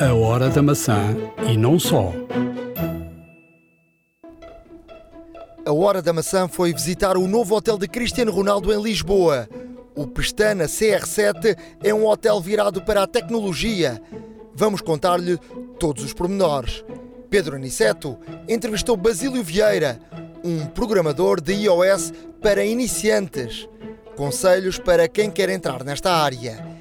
A Hora da Maçã e não só. A Hora da Maçã foi visitar o novo hotel de Cristiano Ronaldo em Lisboa. O Pestana CR7 é um hotel virado para a tecnologia. Vamos contar-lhe todos os pormenores. Pedro Aniceto entrevistou Basílio Vieira, um programador de iOS para iniciantes. Conselhos para quem quer entrar nesta área.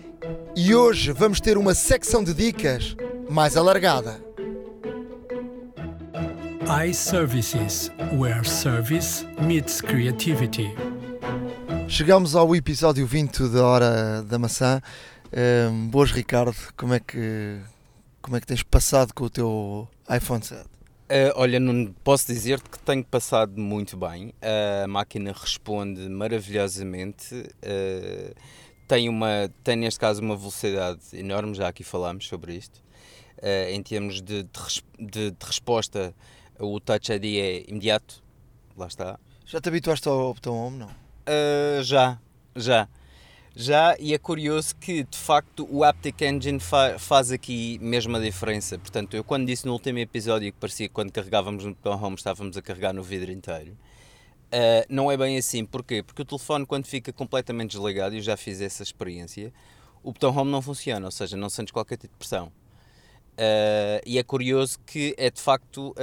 E hoje vamos ter uma secção de dicas mais alargada. iServices, where service meets creativity. Chegamos ao episódio 20 da Hora da Maçã. Um, boas, Ricardo. Como é que como é que tens passado com o teu iPhone 7? Uh, olha, não posso dizer-te que tenho passado muito bem. a máquina responde maravilhosamente. Uh, tem, uma, tem neste caso uma velocidade enorme, já aqui falámos sobre isto. Uh, em termos de, de, de, resposta, o Touch ID é imediato. Lá está. Já te habituaste ao botão Home, não? já, já. Já, e é curioso que de facto o Aptic Engine fa faz aqui mesmo a diferença. Portanto, eu quando disse no último episódio que parecia que quando carregávamos no botão home estávamos a carregar no vidro inteiro, uh, não é bem assim. Porquê? Porque o telefone, quando fica completamente desligado, eu já fiz essa experiência, o botão home não funciona, ou seja, não sentes qualquer tipo de pressão. Uh, e é curioso que é de facto uh,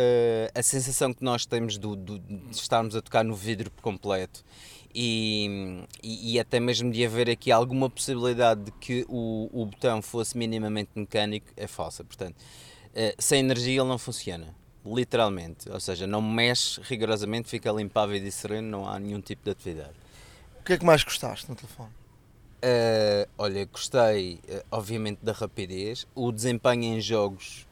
a sensação que nós temos do, do, de estarmos a tocar no vidro por completo e, e, e, até mesmo de haver aqui alguma possibilidade de que o, o botão fosse minimamente mecânico é falsa. Portanto, uh, sem energia ele não funciona, literalmente. Ou seja, não mexe rigorosamente, fica limpável e sereno, não há nenhum tipo de atividade. O que é que mais gostaste no telefone? Uh, olha, gostei uh, obviamente da rapidez, o desempenho em jogos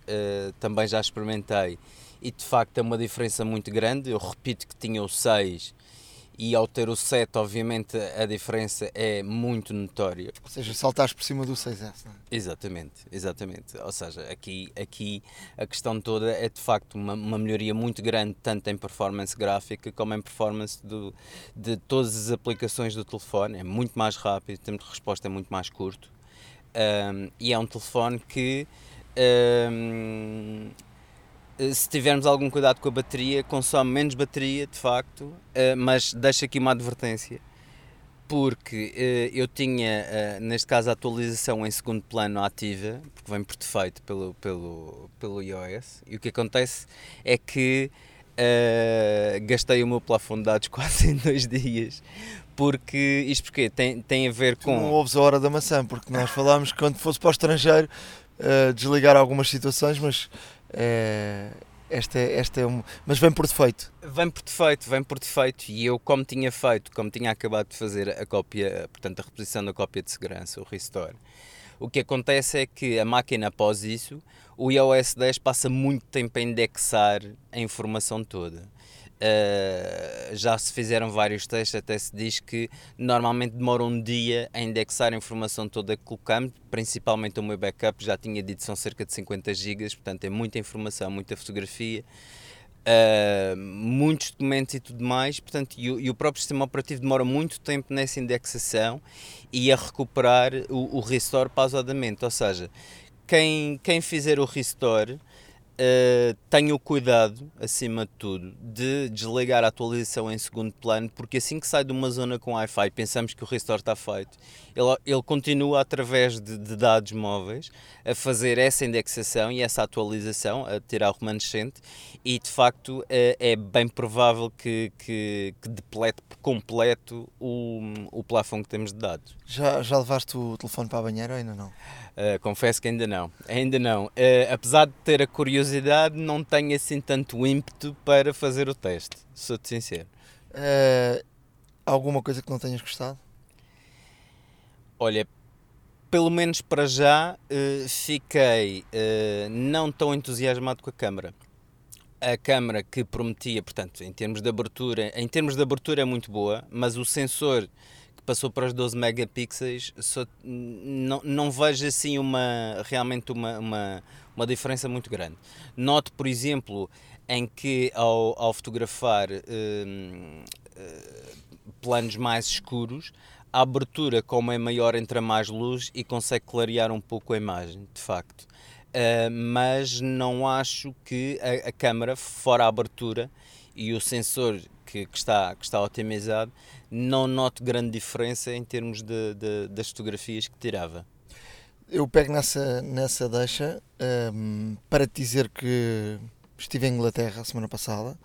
também já experimentei e de facto é uma diferença muito grande. Eu repito que tinha o 6 e ao ter o 7, obviamente, a diferença é muito notória. Ou seja, saltaste por cima do 6S, não é? Exatamente, exatamente. Ou seja, aqui, aqui a questão toda é de facto uma, uma melhoria muito grande, tanto em performance gráfica como em performance do, de todas as aplicações do telefone. É muito mais rápido, o tempo de resposta é muito mais curto. Um, e é um telefone que um, se tivermos algum cuidado com a bateria, consome menos bateria, de facto, eh, mas deixo aqui uma advertência, porque eh, eu tinha, neste caso, a atualização em segundo plano ativa, porque vem por defeito pelo, pelo, pelo iOS, e o que acontece é que uh, gastei o meu plafond de dados quase em dois dias, porque isto porque tem, tem a ver tu com. Não ouves a hora da maçã, porque nós falámos que quando fosse para o estrangeiro uh, desligar algumas situações, mas esta, esta é um, mas vem por defeito. Vem por defeito, vem por defeito. E eu, como tinha feito, como tinha acabado de fazer a cópia, portanto, a reposição da cópia de segurança, o restore, o que acontece é que a máquina, após isso, o iOS 10 passa muito tempo a indexar a informação toda. Uh, já se fizeram vários testes, até se diz que normalmente demora um dia a indexar a informação toda que colocamos, principalmente o meu backup, já tinha dito são cerca de 50 GB, portanto é muita informação, muita fotografia, uh, muitos documentos e tudo mais, portanto, e, e, o próprio sistema operativo demora muito tempo nessa indexação e a recuperar o, o restore pausadamente, ou seja, quem, quem fizer o restore Uh, tenho o cuidado, acima de tudo, de desligar a atualização em segundo plano, porque assim que sai de uma zona com Wi-Fi, pensamos que o restore está feito, ele, ele continua através de, de, dados móveis a fazer essa indexação e essa atualização, a tirar o remanescente, e de facto uh, é bem provável que, que, que deplete por completo o, o plafond que temos de dados. Já, já levaste o telefone para a banheira ou ainda não? Uh, confesso que ainda não. Ainda não. Uh, apesar de ter a curiosidade, não tenho assim tanto ímpeto para fazer o teste. Sou-te sincero. Uh, alguma coisa que não tenhas gostado? Olha, pelo menos para já, fiquei não tão entusiasmado com a câmera. A câmera que prometia, portanto, em termos de abertura, em termos de abertura é muito boa, mas o sensor passou para os 12 megapixels, só, não, não vejo assim uma, realmente uma, uma, uma diferença muito grande. Note, por exemplo, em que ao, ao fotografar hum, hum, planos mais escuros, a abertura, como é maior, entra mais luz e consegue clarear um pouco a imagem, de facto. uh, mas não acho que a, a câmera, fora a abertura e o sensor que, que, está, que está otimizado, não noto grande diferença em termos de, de das fotografias que tirava. Eu pego nessa, nessa deixa um, ehm, para te dizer que estive em Inglaterra semana passada,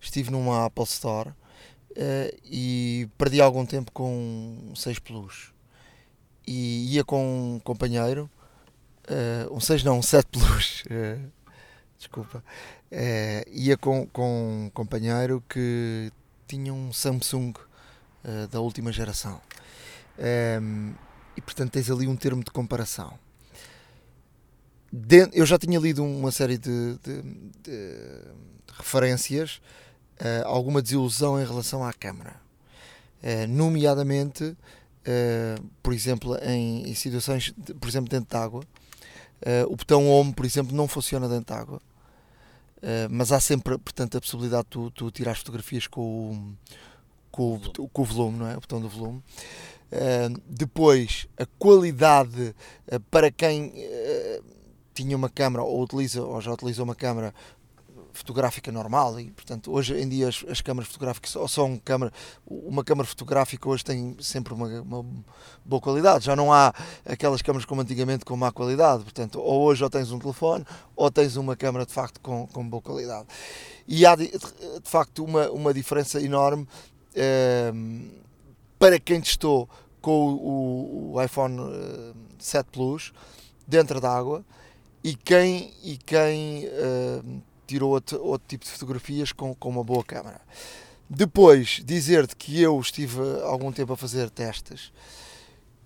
estive numa Apple Store uh, e perdi algum tempo com 6 Plus. E ia com um companheiro, uh, um 6 não, um 7 Plus, uh, desculpa, ia com, com um companheiro que tinha um Samsung da última geração. Um, ehm, e portanto tens ali um termo de comparação. eu já tinha lido uma série de, de, de referências uh, alguma desilusão em relação à câmara, uh, nomeadamente, uh, por exemplo, em, em, situações, de, por exemplo, dentro de água, o botão home, por exemplo, não funciona dentro de água, mas há sempre, portanto, a possibilidade de tu, tu tirar fotografias com o, com o, com o volume, não é? O botão do volume. Uh, depois, a qualidade uh, para quem tinha uma câmera ou utiliza ou já utiliza uma câmera fotográfica normal e portanto hoje em dia as, as câmaras fotográficas ou são câmera uma câmara fotográfica hoje tem sempre uma, uma, boa qualidade. Já não há aquelas câmaras como antigamente com má qualidade portanto ou hoje ou tens um telefone ou tens uma câmara de facto com, com boa qualidade. E há de, de facto uma, uma diferença enorme para quem testou com o, o iPhone 7 eh, Plus dentro d'água e quem, e quem uh, outro, outro, tipo de fotografias com, com uma boa câmera. Depois, dizer-te que eu estive algum tempo a fazer testes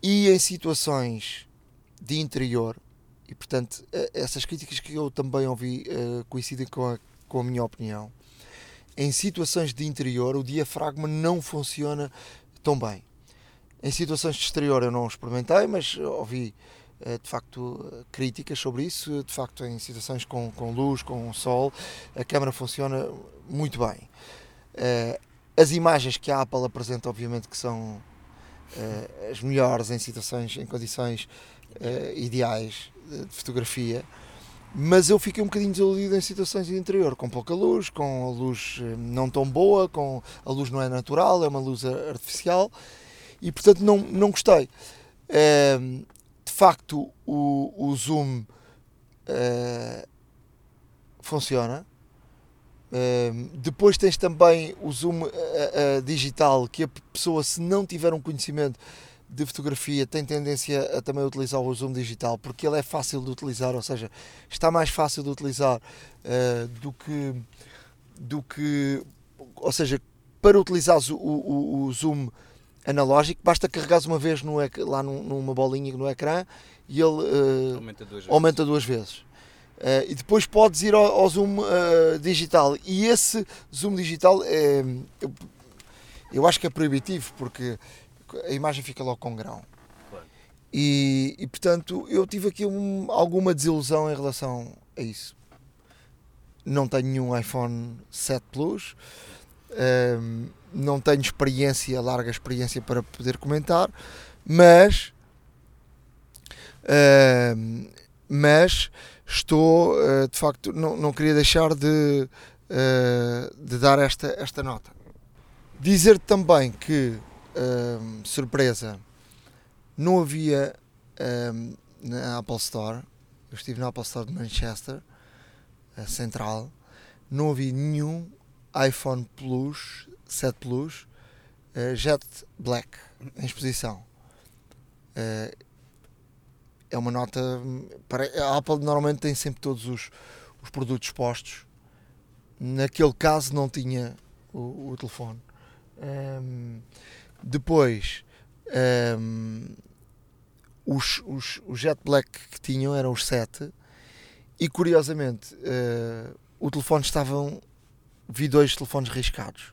e em situações de interior, e portanto, essas críticas que eu também ouvi uh, coincidem com a, com a minha opinião. Em situações de interior, o diafragma não funciona tão bem. Em situações de exterior eu não experimentei, mas ouvi eh, de facto críticas sobre isso. De facto, em situações com, com luz, com sol, a câmera funciona muito bem. Eh, as imagens que a Apple apresenta, obviamente, que são eh, as melhores em situações, em condições ideais de fotografia mas eu fiquei um bocadinho desiludido em situações de interior, com pouca luz, com a luz não tão boa, com a luz não é natural, é uma luz artificial e portanto não, não gostei. Uh, facto, o, o zoom uh, funciona. Uh, depois tens também o zoom digital, que a pessoa, se não tiver um conhecimento de fotografia, tem tendência a também utilizar o zoom digital, porque ele é fácil de utilizar, ou seja, está mais fácil de utilizar do que. Do que ou seja, para utilizar o, o, o zoom analógico, basta carregares uma vez no, lá numa bolinha no ecrã e ele uh, aumenta duas vezes. Aumenta duas vezes. Uh, e depois podes ir ao, ao zoom uh, digital. E esse zoom digital é, eu, eu, acho que é proibitivo porque a imagem fica logo com grão. E, e portanto eu tive aqui um, alguma desilusão em relação a isso. Não tenho nenhum iPhone 7 Plus. Um, não tenho experiência, larga experiência para poder comentar, mas uh, mas estou uh, de facto não, não queria deixar de, uh, de dar esta, esta nota. Dizer também que surpresa não havia na Apple Store, eu estive na Apple Store de Manchester, central, não havia nenhum iPhone Plus 7 Plus uh, Jet Black em exposição. Uh, é uma nota. Para, a Apple normalmente tem sempre todos os, os produtos expostos. Naquele caso não tinha o, o telefone. Um, ehm, depois, um, ehm, os, os, os Jet Black que tinham eram os 7 e curiosamente uh, o telefone estavam. Vi dois telefones riscados.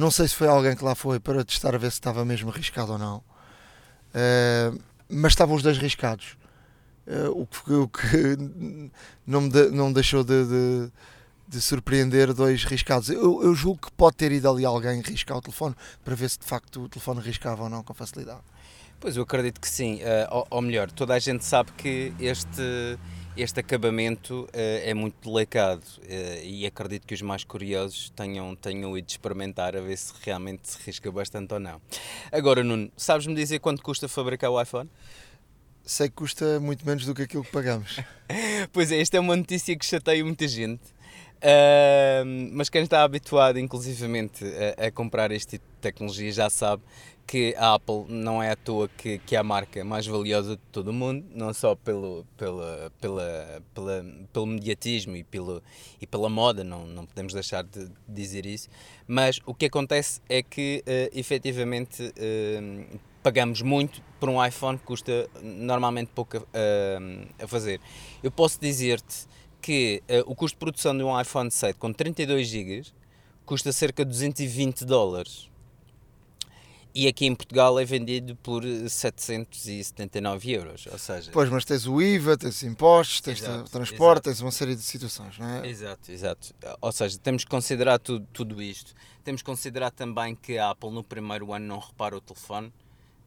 Não sei se foi alguém que lá foi para testar a ver se estava mesmo arriscado ou não. Uh, mas estavam os dois riscados. Uh, o, que, o, que, não me, de, não me deixou de, de, de, surpreender dois riscados. Eu, eu, julgo que pode ter ido ali alguém riscar o telefone para ver se de facto o telefone riscava ou não com facilidade. Pois eu acredito que sim. Uh, ou, ou, melhor, toda a gente sabe que este, este acabamento uh, é muito delicado uh, e acredito que os mais curiosos tenham, tenham ido experimentar a ver se realmente se risca bastante ou não. Agora, Nuno, sabes-me dizer quanto custa fabricar o iPhone? Sei que custa muito menos do que aquilo que pagamos. pois é, esta é uma notícia que chateia muita gente. Uh, mas quem está habituado, inclusivamente, a, a, comprar este tipo de tecnologia já sabe que a Apple não é à toa que, que é a marca mais valiosa de todo o mundo, não só pelo, pela, pela, pela, pelo mediatismo e, pelo, e pela moda, não, não podemos deixar de dizer isso, mas o que acontece é que uh, efetivamente uh, pagamos muito por um iPhone que custa normalmente pouco a, a fazer. Eu posso dizer-te que uh, o custo de produção de um iPhone 7 com 32 GB custa cerca de 220 dólares e aqui em Portugal é vendido por 779 euros, ou seja... Pois, mas tens o IVA, tens impostos, tens exato, o transporte, exato. tens uma série de situações, não é? Exato, exato. Ou seja, temos que considerar tudo, tudo isto. Temos que considerar também que a Apple no primeiro ano não repara o telefone,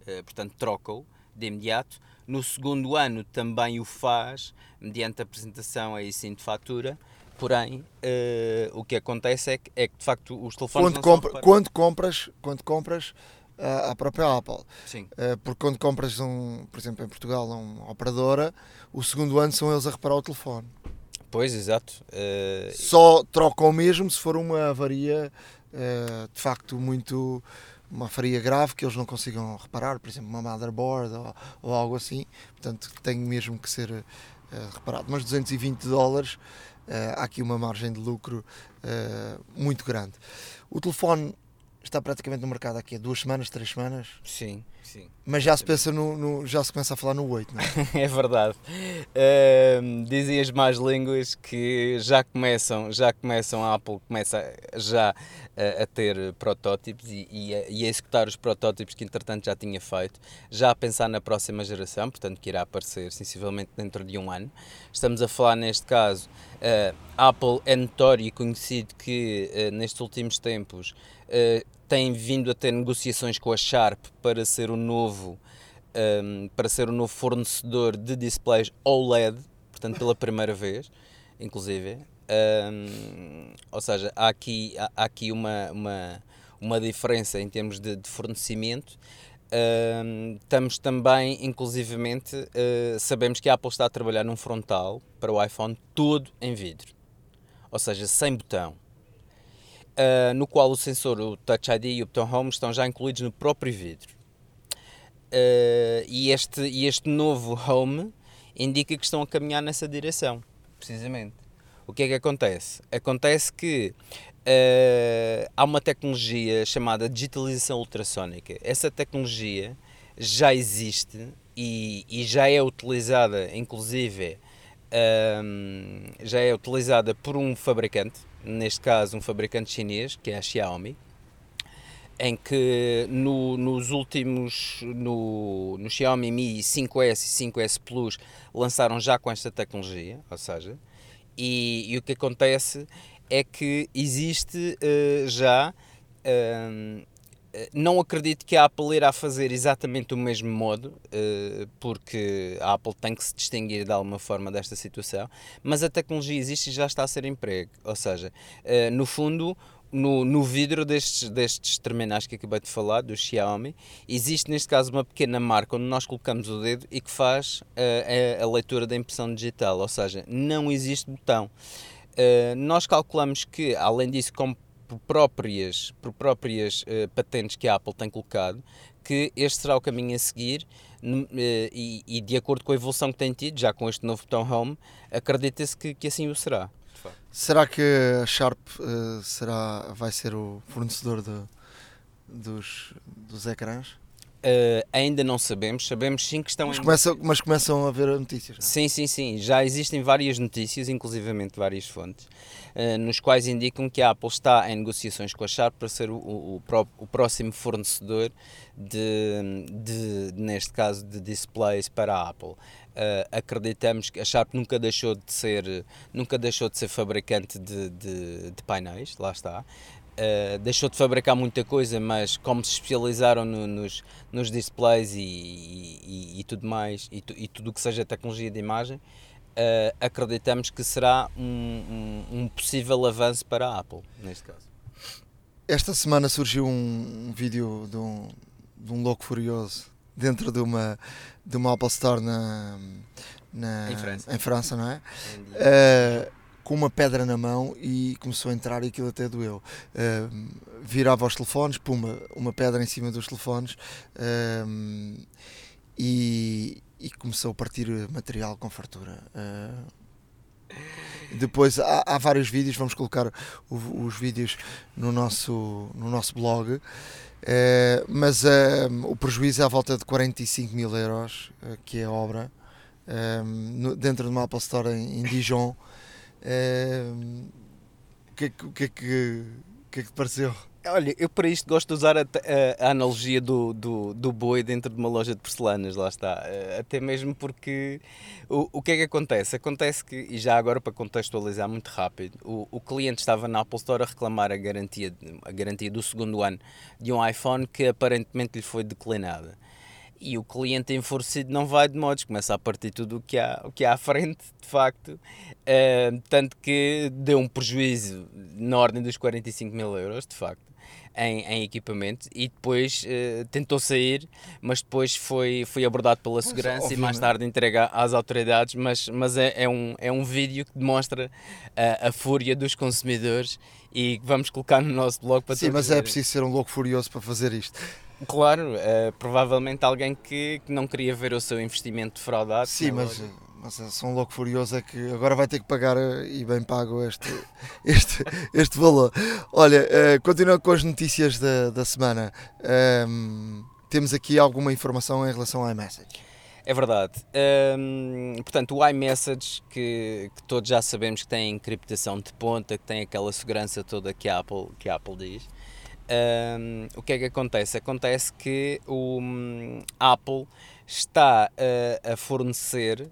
eh, portanto troca-o de imediato. No segundo ano também o faz, mediante a apresentação aí sim de fatura, porém uh, o que acontece é que, é que de facto os telefones quando, compra, quando compras quando compras à própria Apple. Sim. Uh, porque quando compras, um, por exemplo, em Portugal, uma operadora, o segundo ano são eles a reparar o telefone. Pois, exato. Uh... Só trocam mesmo se for uma avaria uh, de facto muito. uma avaria grave que eles não consigam reparar, por exemplo, uma motherboard ou, ou algo assim. Portanto, tem mesmo que ser reparado. Mas 220 dólares, há aqui uma margem de lucro muito grande. O telefone está praticamente no mercado aqui há duas semanas, três semanas. Sim, sim. Mas já se pensa no, no já se começa a falar no 8, não é? é verdade. Uh, dizem as más línguas que já começam, já começam, a Apple começa já a, a ter protótipos e, e, a, e, a, executar os protótipos que entretanto já tinha feito, já a pensar na próxima geração, portanto que irá aparecer sensivelmente dentro de um ano. Estamos a falar neste caso, uh, Apple é notório e conhecido que uh, nestes últimos tempos uh, tem vindo a ter negociações com a Sharp para ser o novo um, para ser o novo fornecedor de displays OLED, portanto pela primeira vez, inclusive. Um, ou seja, há aqui, há, há aqui uma, uma, uma diferença em termos de, de fornecimento. Um, estamos também, inclusivamente, uh, sabemos que a Apple está a trabalhar num frontal para o iPhone todo em vidro, ou seja, sem botão uh, no qual o sensor, o Touch ID e o botão Home estão já incluídos no próprio vidro. Uh, e, este, e este novo Home indica que estão a caminhar nessa direção, precisamente. O que é que acontece? Acontece que uh, há uma tecnologia chamada digitalização ultrassónica. Essa tecnologia já existe e, e já é utilizada, inclusive, um, já é utilizada por um fabricante, neste caso um fabricante chinês, que é a Xiaomi, em que no, nos últimos, no, no Xiaomi Mi 5S e 5S Plus lançaram já com esta tecnologia, ou seja, e, e o que acontece é que existe uh, já uh, não acredito que a Apple irá fazer exatamente o mesmo modo, eh, porque a Apple tem que se distinguir de alguma forma desta situação, mas a tecnologia existe e já está a ser emprego. Ou seja, eh, no fundo, no, no vidro destes, destes terminais que acabei de falar, do Xiaomi, existe neste caso uma pequena marca onde nós colocamos o dedo e que faz a, a, leitura da impressão digital, ou seja, não existe botão. Nós calculamos que, além disso, como por próprias, por próprias uh, patentes que a Apple tem colocado, que este será o caminho a seguir uh, e, e, de acordo com a evolução que tem tido, já com este novo botão Home, acredita-se que, que assim o será. Será que a Sharp uh, será, vai ser o fornecedor de, dos, dos ecrãs? Uh, ainda não sabemos, sabemos sim que estão mas, começa, mas começam a haver notícias. Não? É? Sim, sim, sim. Já existem várias notícias, inclusivamente várias fontes, uh, nos quais indicam que a Apple está em negociações com a Sharp para ser o, o, o, o próximo fornecedor de, de, neste caso, de displays para a Apple. Uh, acreditamos que a Sharp nunca deixou de ser, nunca deixou de ser fabricante de, de, de painéis, lá está. Uh, deixou de fabricar muita coisa, mas como se especializaram no, nos, nos displays e, e, e, tudo mais, e, tu, e tudo o que seja tecnologia de imagem, uh, acreditamos que será um, um, um, possível avanço para a Apple, neste caso. Esta semana surgiu um, vídeo de um, de um louco furioso dentro de uma, de uma Apple Store na, na em, França. em, França. não é? Com uma pedra na mão e começou a entrar e aquilo até doeu. Uh, virava os telefones, puma, uma pedra em cima dos telefones uh, e, e, começou a partir material com fartura. Uh, depois há, há, vários vídeos, vamos colocar o, os vídeos no nosso, no nosso blog. Uh, mas o prejuízo é à volta de 45 mil euros, uh, que é a obra, dentro de uma Apple Store em, em Dijon. O que, que, que, que é que te pareceu? Olha, eu para isto gosto de usar a, a, a analogia do, do, do, boi dentro de uma loja de porcelanas, lá está. Eh, até mesmo porque o, o que é que acontece? Acontece que, e já agora para contextualizar muito rápido, o, o cliente estava na Apple Store a reclamar a garantia, a garantia do segundo ano de um iPhone que aparentemente lhe foi declinada e o cliente enfurecido não vai de modos, começa a partir tudo o que há, o que há à frente, de facto, uh, tanto que deu um prejuízo na ordem dos 45 mil euros, de facto em, em equipamento e depois uh, tentou sair, mas depois foi, foi abordado pela segurança e mais tarde entregue às autoridades. Mas, mas é, é, um, é um vídeo que demonstra a, a fúria dos consumidores e vamos colocar no nosso blog para Sim, mas é preciso ser um louco furioso para fazer isto. Claro, uh, provavelmente alguém que, que, não queria ver o seu investimento defraudado. Sim, mas mas sou um louco furioso é que agora vai ter que pagar eh, e bem pago este, este, este valor. Olha, uh, continuando com as notícias da, da semana, um, ehm, temos aqui alguma informação em relação ao iMessage. É verdade. Um, ehm, portanto, o iMessage, que, que, todos já sabemos que tem encriptação de ponta, que tem aquela segurança toda que a Apple, que a Apple diz. Um, o que é que acontece? Acontece que o um, Apple está a fornecer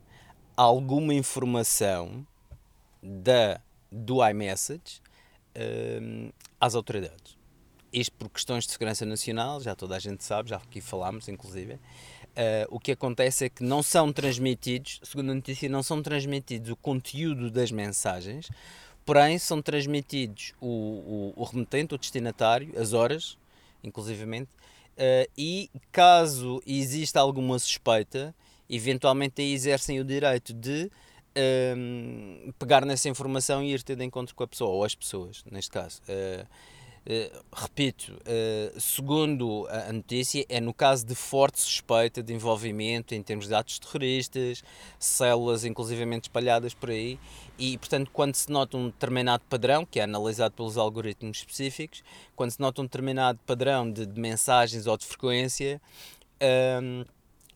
alguma informação da, do iMessage um, às autoridades. Isto por questões de segurança nacional, já toda a gente sabe, já aqui falámos, inclusive. Uh, o que acontece é que não são transmitidos, segundo a notícia, não são transmitidos o conteúdo das mensagens, porém são transmitidos o, o, o remetente, o destinatário, as horas, inclusivamente, uh, e caso exista alguma suspeita, eventualmente aí exercem o direito de um, pegar nessa informação e ir ter de encontro com a pessoa, ou as pessoas, neste caso. Uh, uh, repito, uh, segundo a notícia, é no caso de forte suspeita de envolvimento em termos de atos terroristas, células inclusivamente espalhadas por aí, e portanto, quando se nota um determinado padrão, que é analisado pelos algoritmos específicos, quando se nota um determinado padrão de, de mensagens ou de frequência. Um,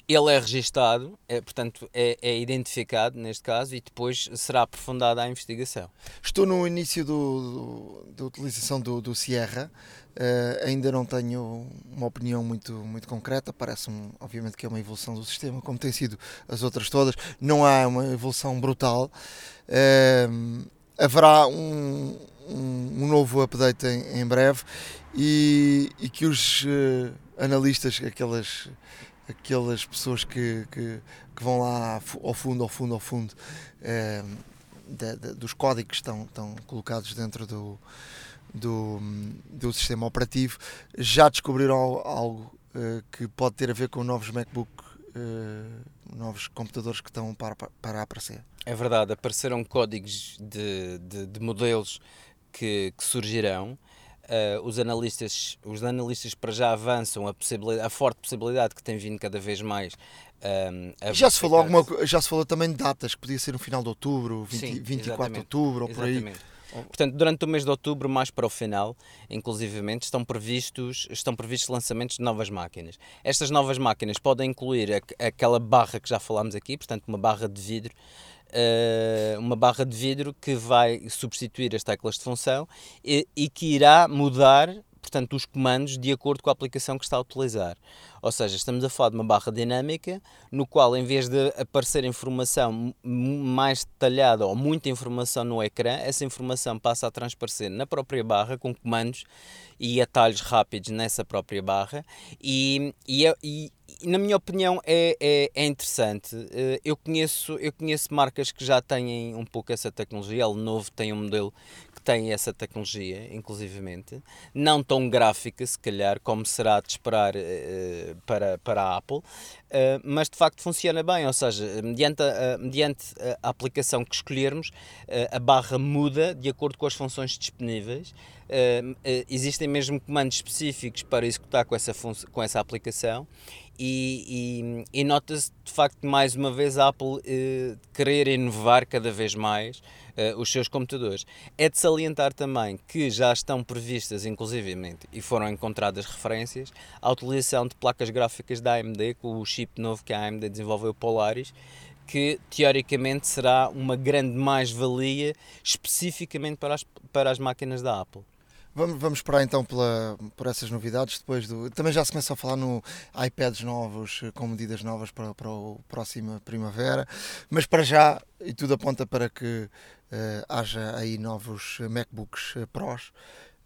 ele é registado, é, portanto é, é, identificado neste caso e depois será aprofundada a investigação. Estou no início do, do, da utilização do, do Sierra, uh, ainda não tenho uma opinião muito, muito concreta, parece-me obviamente que é uma evolução do sistema, como tem sido as outras todas, não há uma evolução brutal. Uh, haverá um, um, um, novo update em, em breve e, e, que os uh, analistas, aquelas aquelas pessoas que, que, que, vão lá ao fundo, ao fundo, ao fundo de, dos códigos que estão, estão colocados dentro do, do, do sistema operativo, já descobriram algo uh, que pode ter a ver com novos MacBook, uh, novos computadores que estão para, para aparecer. É verdade, apareceram códigos de, de, de modelos que, que surgirão Uh, os analistas os analistas para já avançam a, possibilidade, a forte possibilidade que tem vindo cada vez mais um, ehm, já se falou alguma já se falou também de datas que podia ser no final de outubro 20, Sim, 24 de outubro ou por aí Portanto, durante o mês de outubro, mais para o final, inclusivamente, estão previstos, estão previstos lançamentos de novas máquinas. Estas novas máquinas podem incluir a, aquela barra que já falámos aqui, portanto, uma barra de vidro, uh, uma barra de vidro que vai substituir as teclas de função e, e que irá mudar portanto, os comandos de acordo com a aplicação que está a utilizar. Ou seja, estamos a falar de uma barra dinâmica no qual, em vez de aparecer informação mais detalhada ou muita informação no ecrã, essa informação passa a transparecer na própria barra com comandos e atalhos rápidos nessa própria barra e, e, é, e, na minha opinião é, é, é, interessante. Eh, eu conheço, eu conheço marcas que já têm um pouco essa tecnologia. A Lenovo tem um modelo tem essa tecnologia, inclusivamente, não tão gráfica, se calhar, como será de esperar uh, para, para a Apple, uh, mas de facto funciona bem, ou seja, mediante a, mediante a aplicação que escolhermos, uh, a barra muda de acordo com as funções disponíveis. existem mesmo comandos específicos para executar com essa, com essa aplicação e, e, e nota-se de facto mais uma vez a Apple querer inovar cada vez mais uh, os seus computadores. É de salientar também que já estão previstas, inclusivamente, e foram encontradas referências, à utilização de placas gráficas da AMD, com o chip novo que a AMD desenvolveu, Polaris, que teoricamente será uma grande mais-valia especificamente para as, para as máquinas da Apple. Vamos, vamos esperar então pela, por essas novidades. Depois do, também já se começa a falar no iPads novos, com medidas novas para, para a próxima primavera. Mas para já, e tudo aponta para que uh, haja aí novos MacBooks eh, Pros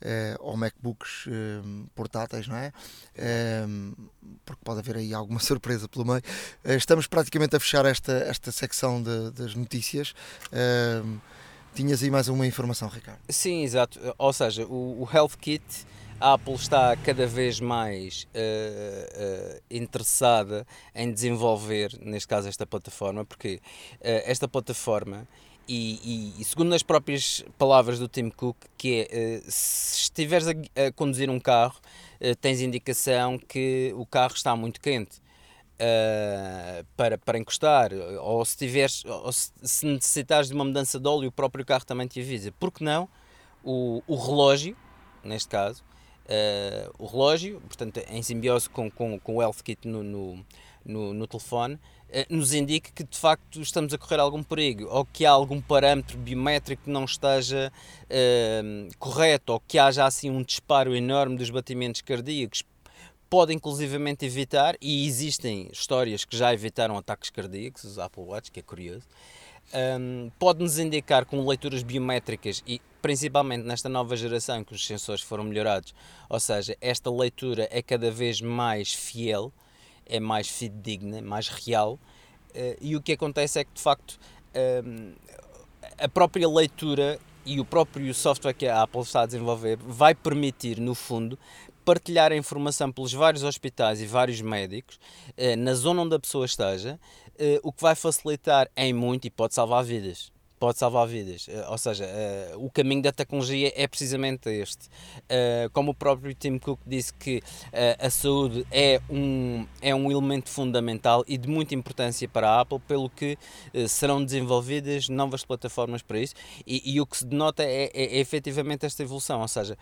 uh, ou MacBooks uh, portáteis, não é? porque pode haver aí alguma surpresa pelo meio. estamos praticamente a fechar esta, esta secção de, das notícias. tinhas aí mais uma informação, Ricardo? Sim, exato. Ou seja, o, o Health Kit. A Apple está cada vez mais uh, uh, interessada em desenvolver, neste caso, esta plataforma, porque uh, esta plataforma e, e, e, segundo as próprias palavras do Tim Cook, que é uh, se estiveres a, a, conduzir um carro, uh, tens indicação que o carro está muito quente uh, para, para encostar, ou se tiveres, ou se, se, necessitares de uma mudança de óleo, o próprio carro também te avisa. Por que não? O, o relógio, neste caso, o relógio, portanto, em simbiose com, com, com o Health Kit no, no, no, no telefone, eh, nos indique que de facto estamos a correr algum perigo ou que há algum parâmetro biométrico que não esteja uh, correto ou que haja assim um disparo enorme dos batimentos cardíacos pode inclusivamente evitar e existem histórias que já evitaram ataques cardíacos, os Apple Watch, que é curioso um, pode-nos indicar com leituras biométricas e principalmente nesta nova geração que os sensores foram melhorados, ou seja, esta leitura é cada vez mais fiel é mais fidedigna, mais real, uh, e o que acontece é que de facto uh, a própria leitura e o próprio software que a Apple está a desenvolver vai permitir, no fundo, partilhar a informação pelos vários hospitais e vários médicos uh, na zona onde a pessoa esteja, o que vai facilitar em muito e pode salvar vidas pode salvar vidas. Eh, ou seja, uh, o caminho da tecnologia é precisamente este. Uh, como o próprio Tim Cook disse que a saúde é um, é um elemento fundamental e de muita importância para a Apple, pelo que serão desenvolvidas novas plataformas para isso. E, e o que se denota é, é, é efetivamente esta evolução, ou seja,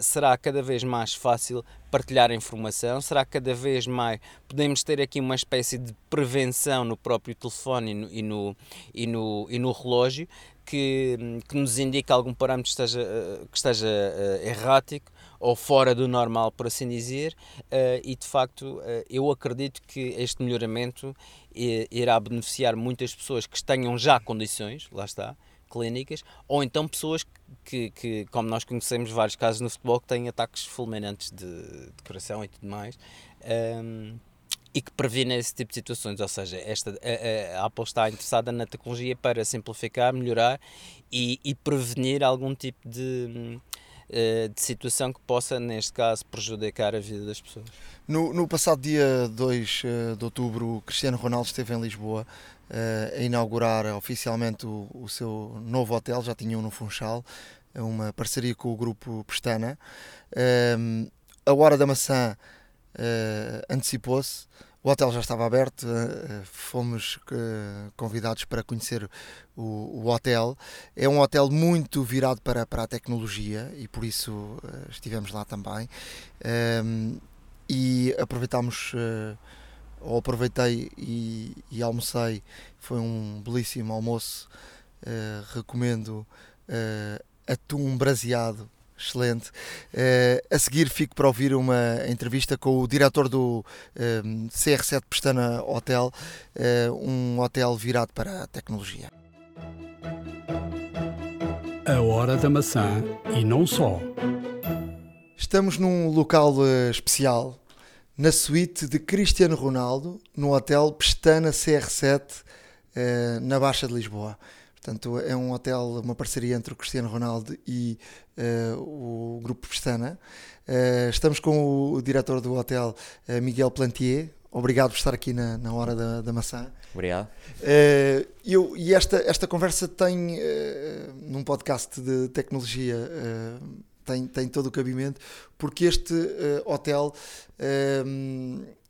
será cada vez mais fácil partilhar informação, será cada vez mais podemos ter aqui uma espécie de prevenção no próprio telefone e no, e no, e no, e no relógio que, que nos indica algum parâmetro que esteja, eh, que esteja uh, errático ou fora do normal, por assim dizer, uh, e de facto uh, eu acredito que este melhoramento irá beneficiar muitas pessoas que tenham já condições, lá está, clínicas, ou então pessoas que, que, como nós conhecemos vários casos no futebol, que têm ataques fulminantes de, de coração e tudo mais. Um, e que previne esse tipo de situações, ou seja, esta, a, a, Apple está interessada na tecnologia para simplificar, melhorar e, e prevenir algum tipo de, de situação que possa, neste caso, prejudicar a vida das pessoas. No, no passado dia 2 eh, de outubro, Cristiano Ronaldo esteve em Lisboa uh, a inaugurar oficialmente o, o, seu novo hotel, já tinham no Funchal, uma parceria com o grupo Pestana. Uh, a Hora da Maçã antecipou-se, o hotel já estava aberto, fomos convidados para conhecer o, hotel. É um hotel muito virado para, para a tecnologia e por isso estivemos lá também. e aproveitámos ou aproveitei e, e, almocei. Foi um belíssimo almoço. Recomendo atum braseado Excelente. Uh, a seguir fico para ouvir uma entrevista com o diretor do uh, CR7 Pestana Hotel, uh, um hotel virado para a tecnologia. A hora da maçã e não só. Estamos num local especial, na suíte de Cristiano Ronaldo, no hotel Pestana CR7, na Baixa de Lisboa. Portanto, é um hotel, uma parceria entre o Cristiano Ronaldo e uh, o Grupo Pestana. Uh, estamos com o, o, diretor do hotel, uh, Miguel Plantier. Obrigado por estar aqui na, na hora da, da maçã. Obrigado. eu, e esta, esta conversa tem, num podcast de tecnologia, tem, tem todo o cabimento, porque este hotel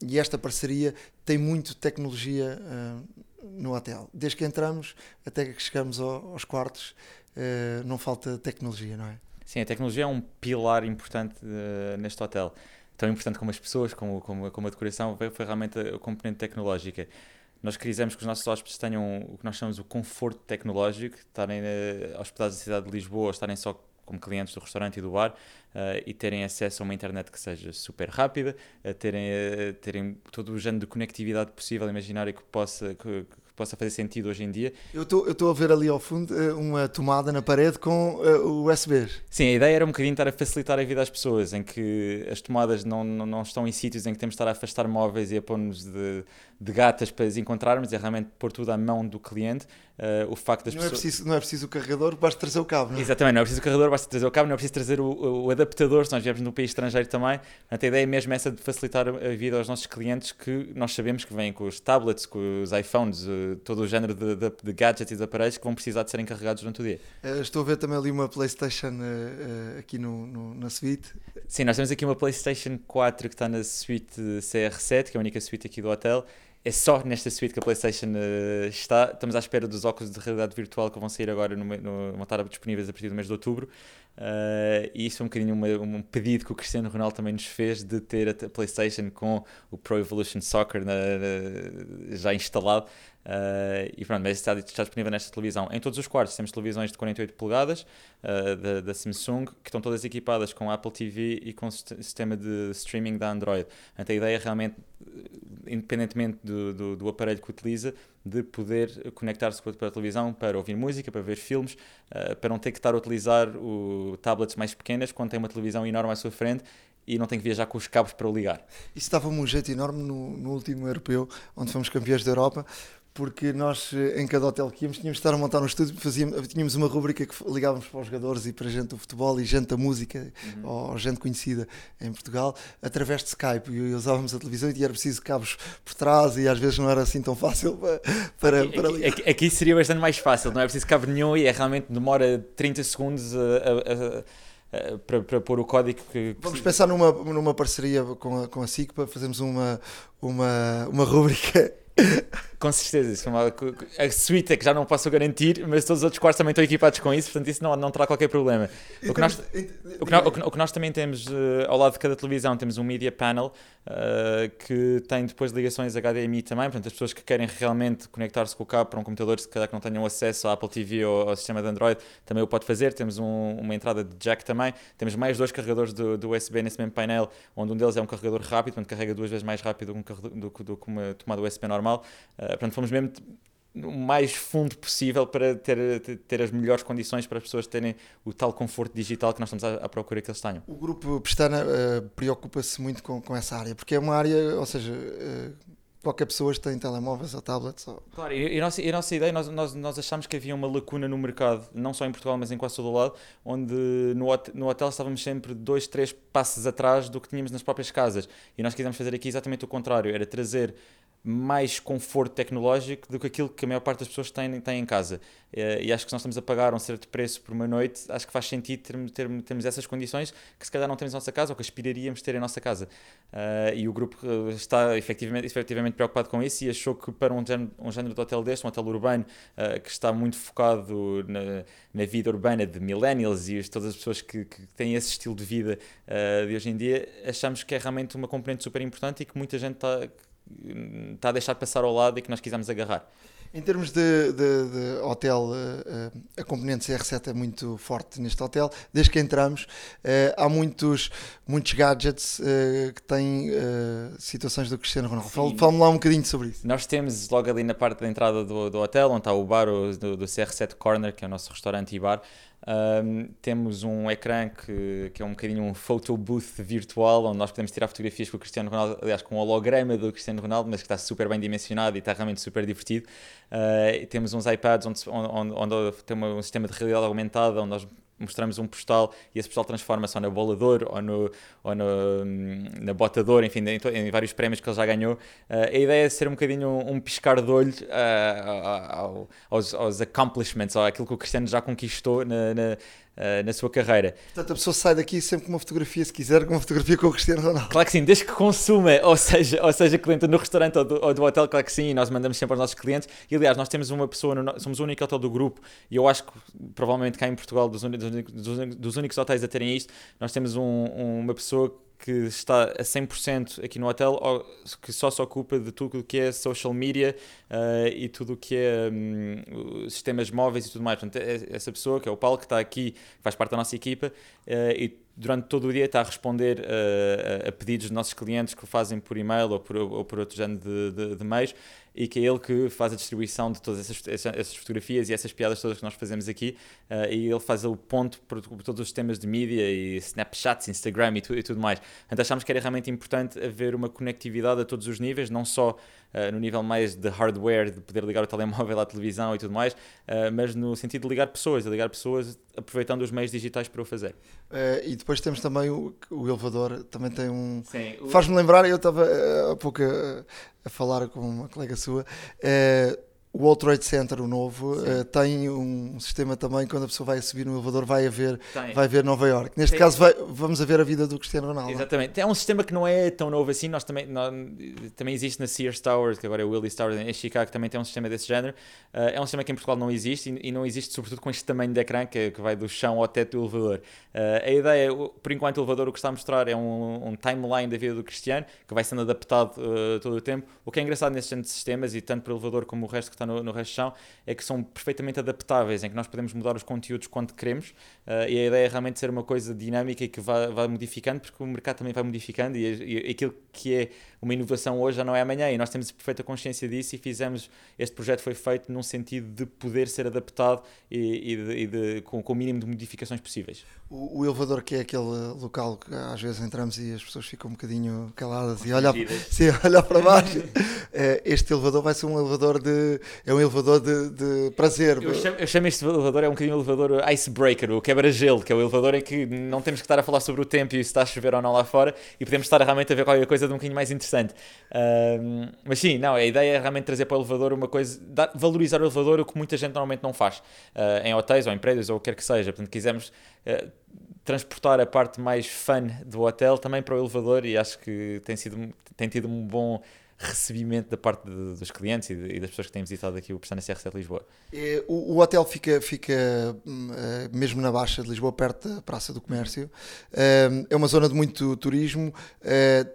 e esta parceria tem muito tecnologia no hotel. Desde que entramos até que chegamos ao, aos quartos, uh, não falta tecnologia, não é? Sim, a tecnologia é um pilar importante uh, neste hotel. Tão importante como as pessoas, como, como, como a decoração, foi, realmente a, a componente tecnológica. Nós quisemos que os nossos hóspedes tenham o que nós chamamos o conforto tecnológico, estarem uh, hospedados na cidade de Lisboa, estarem só como clientes do restaurante e do bar uh, e terem acesso a uma internet que seja super rápida, uh, terem, uh, terem todo o género de conectividade possível, imaginário que possa, que, que possa fazer sentido hoje em dia. Eu estou a ver ali ao fundo uma tomada na parede com uh, USBs. Sim, a ideia era um bocadinho estar a facilitar a vida às pessoas, em que as tomadas não, não, não estão em sítios em que temos de estar a afastar móveis e a pôr-nos de, de gatas para as encontrarmos, é realmente pôr tudo à mão do cliente. Uh, o facto das não pessoas... É preciso, não é preciso o carregador, basta trazer o cabo, não é? Exatamente, não é preciso o carregador, basta trazer o cabo, não é preciso trazer o, o adaptador, se nós viemos num país estrangeiro também. Portanto, a ideia é mesmo essa de facilitar a vida aos nossos clientes que nós sabemos que vêm com os tablets, com os iPhones, uh, todo o género de, de, de, gadgets e de aparelhos que vão precisar de serem carregados durante o dia. Uh, estou a ver também ali uma PlayStation aqui no, no, na suite. Sim, nós temos aqui uma PlayStation 4 que está na suite CR7, que é a única suite aqui do hotel é só nesta suite que a PlayStation uh, está. Estamos à espera dos óculos de realidade virtual que vão sair agora, no, no, vão estar disponíveis a partir do mês de outubro. Uh, e isso é um bocadinho uma, um pedido que o Cristiano Ronaldo também nos fez de ter a PlayStation com o Pro Evolution Soccer na, na, já instalado. Uh, e pronto, mas está, está, disponível nesta televisão. Em todos os quartos temos televisões de 48 polegadas uh, da, da, Samsung que estão todas equipadas com Apple TV e com sistema de streaming da Android. Então a ideia é realmente, independentemente do, do, do aparelho que utiliza, de poder conectar-se para a televisão para ouvir música, para ver filmes, uh, para não ter que estar a utilizar o tablets mais pequenas quando tem uma televisão enorme à sua frente e não tem que viajar com os cabos para o ligar. Isso dava-me um jeito enorme no, no último europeu, onde fomos campeões da Europa, porque nós em cada hotel que íamos tínhamos de estar a montar um estúdio, fazíamos, tínhamos uma rubrica que ligávamos para os jogadores e para gente do futebol e gente da música uhum. ou gente conhecida em Portugal através de Skype e usávamos a televisão e era preciso cabos por trás e às vezes não era assim tão fácil para, para, aqui, para ligar. Aqui, aqui, seria bastante mais fácil, não é preciso cabo nenhum e é realmente demora 30 segundos a, a, a para, para pôr o código que, que Vamos pensar numa, numa parceria com a, com a SIC para fazermos uma, uma, uma rubrica com certeza, isso uma, a suíte é que já não posso garantir, mas todos os outros quartos também estão equipados com isso, portanto isso não, não terá qualquer problema. O que nós, o que nós, o que nós também temos uh, ao lado de cada televisão, temos um media panel uh, que tem depois ligações HDMI também, portanto as pessoas que querem realmente conectar-se com o cabo para um computador, se calhar que não tenham acesso à Apple TV ou ao sistema de Android, também o pode fazer. Temos um, uma entrada de jack também, temos mais dois carregadores do, do, USB nesse mesmo painel, onde um deles é um carregador rápido, portanto carrega duas vezes mais rápido do que, do, do, do que uma tomada USB normal. Uh, portanto, fomos mesmo o mais fundo possível para ter, ter as melhores condições para as pessoas terem o tal conforto digital que nós estamos à, à procura que eles tenham. O grupo Pestana uh, preocupa-se muito com, com essa área, porque é uma área, ou seja, uh, qualquer pessoa tem telemóveis ou tablets. Ou... Claro, e, e, a nossa, e a nossa ideia, nós, nós, nós achámos que havia uma lacuna no mercado, não só em Portugal, mas em quase todo o lado, onde no, no hotel estávamos sempre dois, três passos atrás do que tínhamos nas próprias casas. E nós quisemos fazer aqui exatamente o contrário, era trazer mais conforto tecnológico do que aquilo que a maior parte das pessoas têm, têm em casa. Eh, e acho que se nós estamos a pagar um certo preço por uma noite, acho que faz sentido termos, termos, termos essas condições que se calhar não temos em nossa casa ou que aspiraríamos ter em nossa casa. Uh, e o grupo eh, está efetivamente, efetivamente preocupado com isso e achou que para um género, um género de hotel deste, um hotel urbano que está muito focado na, na, vida urbana de millennials e todas as pessoas que, que têm esse estilo de vida de hoje em dia, achamos que é realmente uma componente super importante e que muita gente está está a deixar passar ao lado e que nós quisemos agarrar. Em termos de, de, de hotel, uh, a componente CR7 é muito forte neste hotel. Desde que entramos, uh, há muitos, muitos gadgets uh, que têm situações do Cristiano Ronaldo. Fala-me lá um bocadinho sobre isso. Nós temos logo ali na parte da entrada do, do hotel, onde está o bar do, do CR7 Corner, que é o nosso restaurante e bar. Um, temos um ecrã que, que é um bocadinho um photo booth virtual, onde nós podemos tirar fotografias com o Cristiano Ronaldo, aliás, com o holograma do Cristiano Ronaldo, mas que está super bem dimensionado e está realmente super divertido. Uh, temos uns iPads onde, onde, onde tem um sistema de realidade aumentada, onde nós mostramos um postal e esse postal transforma-se ou na bolador ou, no, ou no, na botador, enfim, em, em, vários prémios que ele já ganhou. Uh, a ideia é ser um bocadinho um, um piscar de olho uh, aos, aos accomplishments, ou aquilo que o Cristiano já conquistou na, na uh, na sua carreira. Portanto, a pessoa sai daqui sempre com uma fotografia, se quiser, com uma fotografia com o Cristiano Ronaldo. Claro que sim, desde que consuma, ou seja, ou seja cliente no restaurante ou do, ou do hotel, claro que sim, e nós mandamos sempre aos nossos clientes. E aliás, nós temos uma pessoa, no, somos o único hotel do grupo, e eu acho que provavelmente cá em Portugal, dos, dos, dos únicos hotéis a terem isto, nós temos um, uma pessoa que está a 100% aqui no hotel, que só se ocupa de tudo o que é social media uh, e tudo o que é um, sistemas móveis e tudo mais. Portanto, é, é essa pessoa, que é o Paulo, que está aqui, faz parte da nossa equipa, uh, e durante todo o dia está a responder uh, a pedidos dos nossos clientes que o fazem por e-mail ou por, ou por outro género de, de, de meios e que é ele que faz a distribuição de todas essas, essas fotografias e essas piadas todas que nós fazemos aqui uh, e ele faz o ponto por, por, todos os temas de mídia e Snapchats, Instagram e, tu, e tudo mais. Então achámos que era realmente importante haver uma conectividade a todos os níveis, não só uh, no nível mais de hardware, de poder ligar o telemóvel à televisão e tudo mais, uh, mas no sentido de ligar pessoas, de ligar pessoas aproveitando os meios digitais para o fazer. e depois temos também o, o elevador, também tem um... O... Faz-me lembrar, eu estava há pouco a falar com uma colega sua. Uh, o World Trade Center, o novo, uh, tem um sistema também quando a pessoa vai subir no elevador vai a ver, vai ver Nova York. Neste tem. caso vai, vamos a ver a vida do Cristiano Ronaldo. Exatamente. É um sistema que não é tão novo assim. Nós também, nós, também existe na Sears Towers, que agora é o Willis Towers em Chicago, que também tem um sistema desse género. Uh, é um sistema que em Portugal não existe e, e, não existe sobretudo com este tamanho de ecrã que, que vai do chão ao teto do elevador. Uh, a ideia, por enquanto, o elevador o que está a mostrar é um, um timeline da vida do Cristiano, que vai sendo adaptado todo o tempo. O que é engraçado nesses sistemas, e tanto para o elevador como o resto que está no, no resto do chão, é que são perfeitamente adaptáveis, em que nós podemos mudar os conteúdos quando queremos uh, e a ideia é realmente ser uma coisa dinâmica e que vai, vai modificando, porque o mercado também vai modificando e, e, aquilo que é uma inovação hoje já não é amanhã e nós temos perfeita consciência disso e fizemos, este projeto foi feito num sentido de poder ser adaptado e, e, de, e de, com, com o mínimo de modificações possíveis. O, o, elevador que é aquele local que às vezes entramos e as pessoas ficam um bocadinho caladas e olham, sim, olham para baixo. É, este elevador vai ser um elevador de. É um elevador de, de prazer. Eu chamo, eu chamo, este elevador, é um bocadinho elevador icebreaker, o quebra-gelo, que é o elevador em que não temos que estar a falar sobre o tempo e se está a chover ou não lá fora e podemos estar realmente a ver qualquer coisa de um bocadinho mais interessante. Um, mas sim, não, a ideia é realmente trazer para o elevador uma coisa, dar, valorizar o elevador, o que muita gente normalmente não faz uh, em hotéis ou em prédios ou o que quer que seja. Portanto, quisemos. Uh, transportar a parte mais fun do hotel também para o elevador e acho que tem, sido, tem tido um bom recebimento da parte de, dos clientes e, de, e, das pessoas que têm visitado aqui o Pestana CR7 Lisboa? É, o, o, hotel fica, fica uh, mesmo na Baixa de Lisboa, perto da Praça do Comércio. Uh, é uma zona de muito turismo.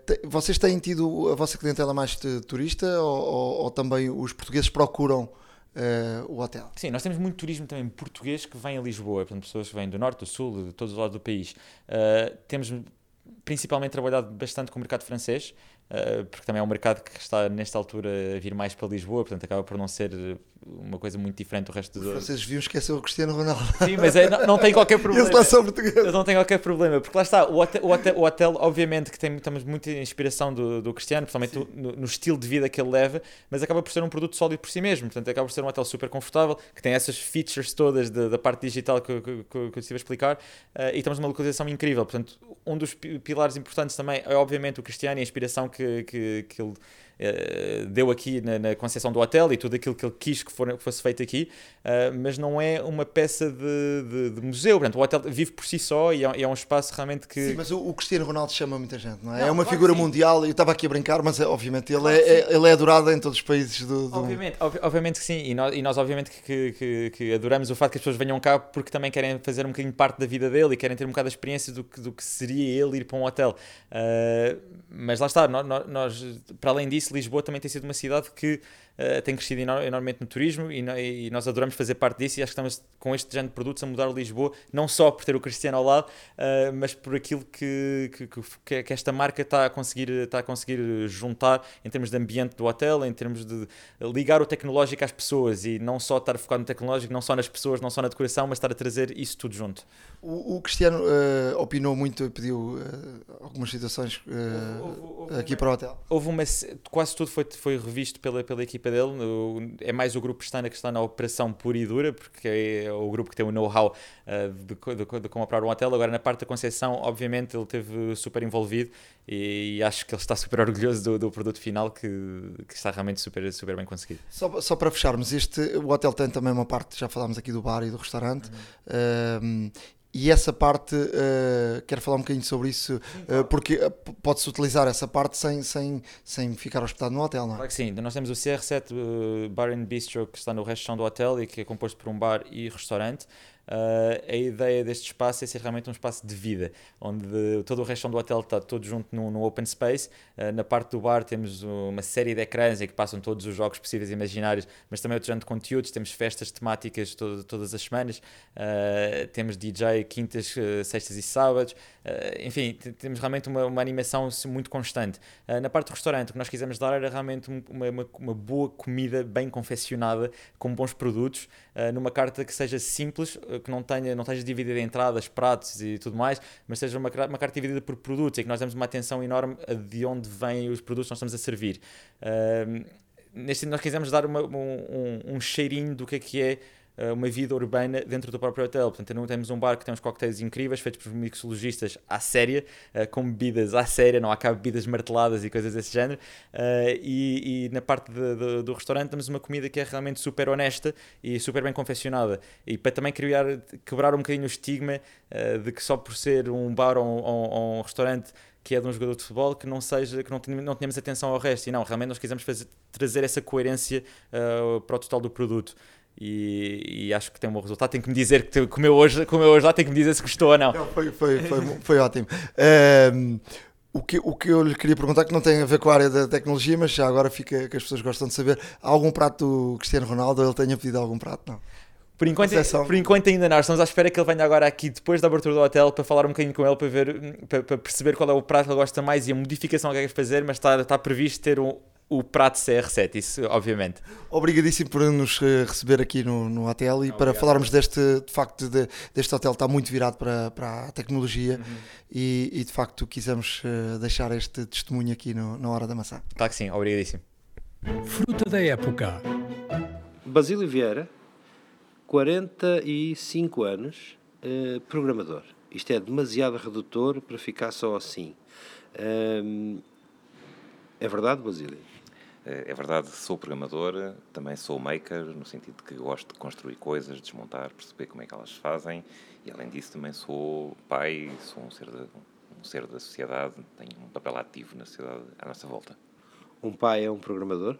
Te, vocês têm tido a vossa clientela mais turista ou, ou, ou também os portugueses procuram Uh, o hotel. Sim, nós temos muito turismo também português que vem a Lisboa, portanto, pessoas que vêm do norte, do sul, de todos os lados do país. Uh, temos principalmente trabalhado bastante com o mercado francês, porque também é um mercado que está nesta altura a vir mais para Lisboa, portanto acaba por não ser uma coisa muito diferente do resto outros. Vocês deviam esquecer o Cristiano Ronaldo. Sim, mas é, não, não, tem qualquer problema. Ele está português. Não tem qualquer problema, porque lá está, o hotel, o hotel, o hotel obviamente que tem, temos muita inspiração do, do Cristiano, principalmente no, no, estilo de vida que ele leva, mas acaba por ser um produto sólido por si mesmo, portanto acaba por ser um hotel super confortável, que tem essas features todas de, da parte digital que, que, que, que eu estive a explicar, uh, e estamos numa localização incrível, portanto um dos pilares importantes também é obviamente o Cristiano e a inspiração que, que, que ele uh, deu aqui na, na, concepção do hotel e tudo aquilo que ele quis que, for, que fosse feito aqui, uh, mas não é uma peça de, de, de, museu. Portanto, o hotel vive por si só e é, é um espaço realmente que. Sim, mas o, o, Cristiano Ronaldo chama muita gente, não é? Não, é uma claro figura mundial. Eu estava aqui a brincar, mas é, obviamente ele, claro é, é, ele é adorado em todos os países do. do... Obviamente, ob, obviamente que sim, e nós, e nós obviamente que, que, que, adoramos o facto que as pessoas venham cá porque também querem fazer um bocadinho parte da vida dele e querem ter um bocado a experiência do que, do que seria ele ir para um hotel. Uh, mas lá está, nós, nós, para além disso, Lisboa também tem sido uma cidade que uh, tem crescido enormemente no turismo e, e, nós adoramos fazer parte disso e acho que estamos com este género de produtos a mudar Lisboa, não só por ter o Cristiano ao lado, uh, mas por aquilo que, que, que, que, esta marca está a, conseguir, está a conseguir juntar em termos de ambiente do hotel, em termos de ligar o tecnológico às pessoas e não só estar focado no tecnológico, não só nas pessoas, não só na decoração, mas estar a trazer isso tudo junto. O, o Cristiano uh, opinou muito, pediu uh, algumas situações uh, houve, houve, aqui para o hotel. Houve uma, quase tudo foi, foi revisto pela, pela equipa dele. é mais o grupo Pestana que está na operação pura e dura, porque é o grupo que tem o know-how de, de, de, como operar um hotel. Agora, na parte da concessão, obviamente, ele esteve super envolvido e, acho que ele está super orgulhoso do, do produto final que, que, está realmente super, super bem conseguido. Só, só para fecharmos, este, o hotel tem também uma parte, já falámos aqui do bar e do restaurante. Uhum. E essa parte, uh, quero falar um bocadinho sobre isso, uh, porque eh, pode-se utilizar essa parte sem, sem, sem ficar hospedado no hotel, não é? Claro que sim. Nós temos o CR7 uh, Bar and Bistro, que está no resto do hotel e que é composto por um bar e restaurante. Uh, a ideia deste espaço é ser realmente um espaço de vida, onde todo o resto do hotel está todo junto num, open space. Uh, na parte do bar temos uma série de ecrãs em que passam todos os jogos possíveis e imaginários, mas também outro de conteúdos. Temos festas temáticas todo, todas as semanas, uh, temos DJ quintas, sextas e sábados. enfim, temos realmente uma, uma animação muito constante. na parte do restaurante, o que nós quisemos dar era realmente uma, uma, uma boa comida bem confeccionada, com bons produtos, numa carta que seja simples que não tenha, não esteja dividida em entradas, pratos e tudo mais, mas seja uma, uma carta dividida por produtos e que nós damos uma atenção enorme a de onde vêm os produtos que nós estamos a servir. Uh, neste nós quisemos dar uma, um, um, cheirinho do que é que é eh, uma vida urbana dentro do próprio hotel. Portanto, temos um bar que tem uns coquetéis incríveis feitos por mixologistas à séria, uh, com bebidas à séria, não há cá bebidas marteladas e coisas desse género. Uh, e, e, na parte de, de, do restaurante temos uma comida que é realmente super honesta e super bem confeccionada. E para também criar, quebrar um bocadinho o estigma de que só por ser um bar ou, ou, ou um restaurante que é de um jogador de futebol que não seja que não, não tenhamos atenção ao resto e não realmente nós quisemos fazer, trazer essa coerência uh, para o total do produto e, e, acho que tem um bom resultado. Tem que me dizer que comeu hoje, comeu hoje lá, tem que me dizer se gostou ou não. não foi, foi, foi, foi ótimo. Um, o, que, o que eu lhe queria perguntar, que não tem a ver com a área da tecnologia, mas já agora fica que as pessoas gostam de saber: há algum prato do Cristiano Ronaldo? Ele tenha pedido algum prato? Não. Por enquanto, por enquanto ainda não, estamos à espera que ele venha agora aqui depois da abertura do hotel para falar um bocadinho com ele, para, ver, para, para perceber qual é o prato que ele gosta mais e a modificação que quer fazer, mas está, está previsto ter um, o prato CR7, isso obviamente. Obrigadíssimo por nos eh, receber aqui no, no hotel e Obrigado. para falarmos deste, de facto, de, deste hotel está muito virado para, para a tecnologia uhum. e, e, de facto quisemos uh, deixar este testemunho aqui no, na Hora da Maçã. Claro que sim, obrigadíssimo. Fruta da época. Basílio Vieira, 45 anos, uh, programador. Isto é demasiado redutor para ficar só assim. Um, é verdade, Basílio? É verdade, sou programador, também sou maker, no sentido de que gosto de construir coisas, desmontar, perceber como é que elas se fazem, e além disso também sou pai, sou um ser, de, um ser da sociedade, tenho um papel ativo na sociedade à nossa volta. Um pai é um programador?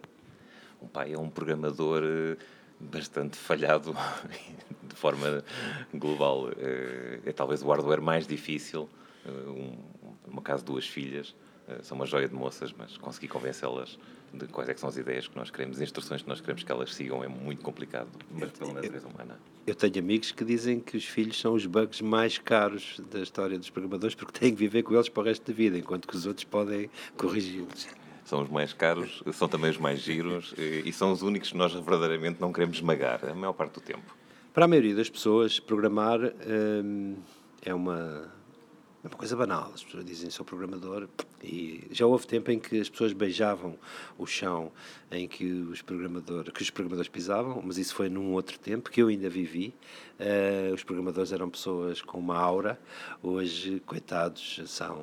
Um pai é um programador eh, bastante falhado de forma global. Eh, é talvez o hardware mais difícil, eh, um, uma casa de duas filhas, são uma joia de moças, mas conseguir convencê-las de quais é que são as ideias que nós queremos, as instruções que nós queremos que elas sigam é muito complicado, mas pela natureza humana. Eu tenho amigos que dizem que os filhos são os bugs mais caros da história dos programadores porque têm que viver com eles para o resto da vida, enquanto que os outros podem corrigi-los. São os mais caros, são também os mais giros eh, e são os únicos que nós verdadeiramente não queremos esmagar, a maior parte do tempo. Para a maioria das pessoas, programar hum, é uma é uma coisa banal. As pessoas dizem sou programador e já houve tempo em que as pessoas beijavam o chão em que os programadores, que os programadores pisavam, mas isso foi num outro tempo que eu ainda vivi. Uh, os programadores eram pessoas com uma aura. Hoje, coitados, são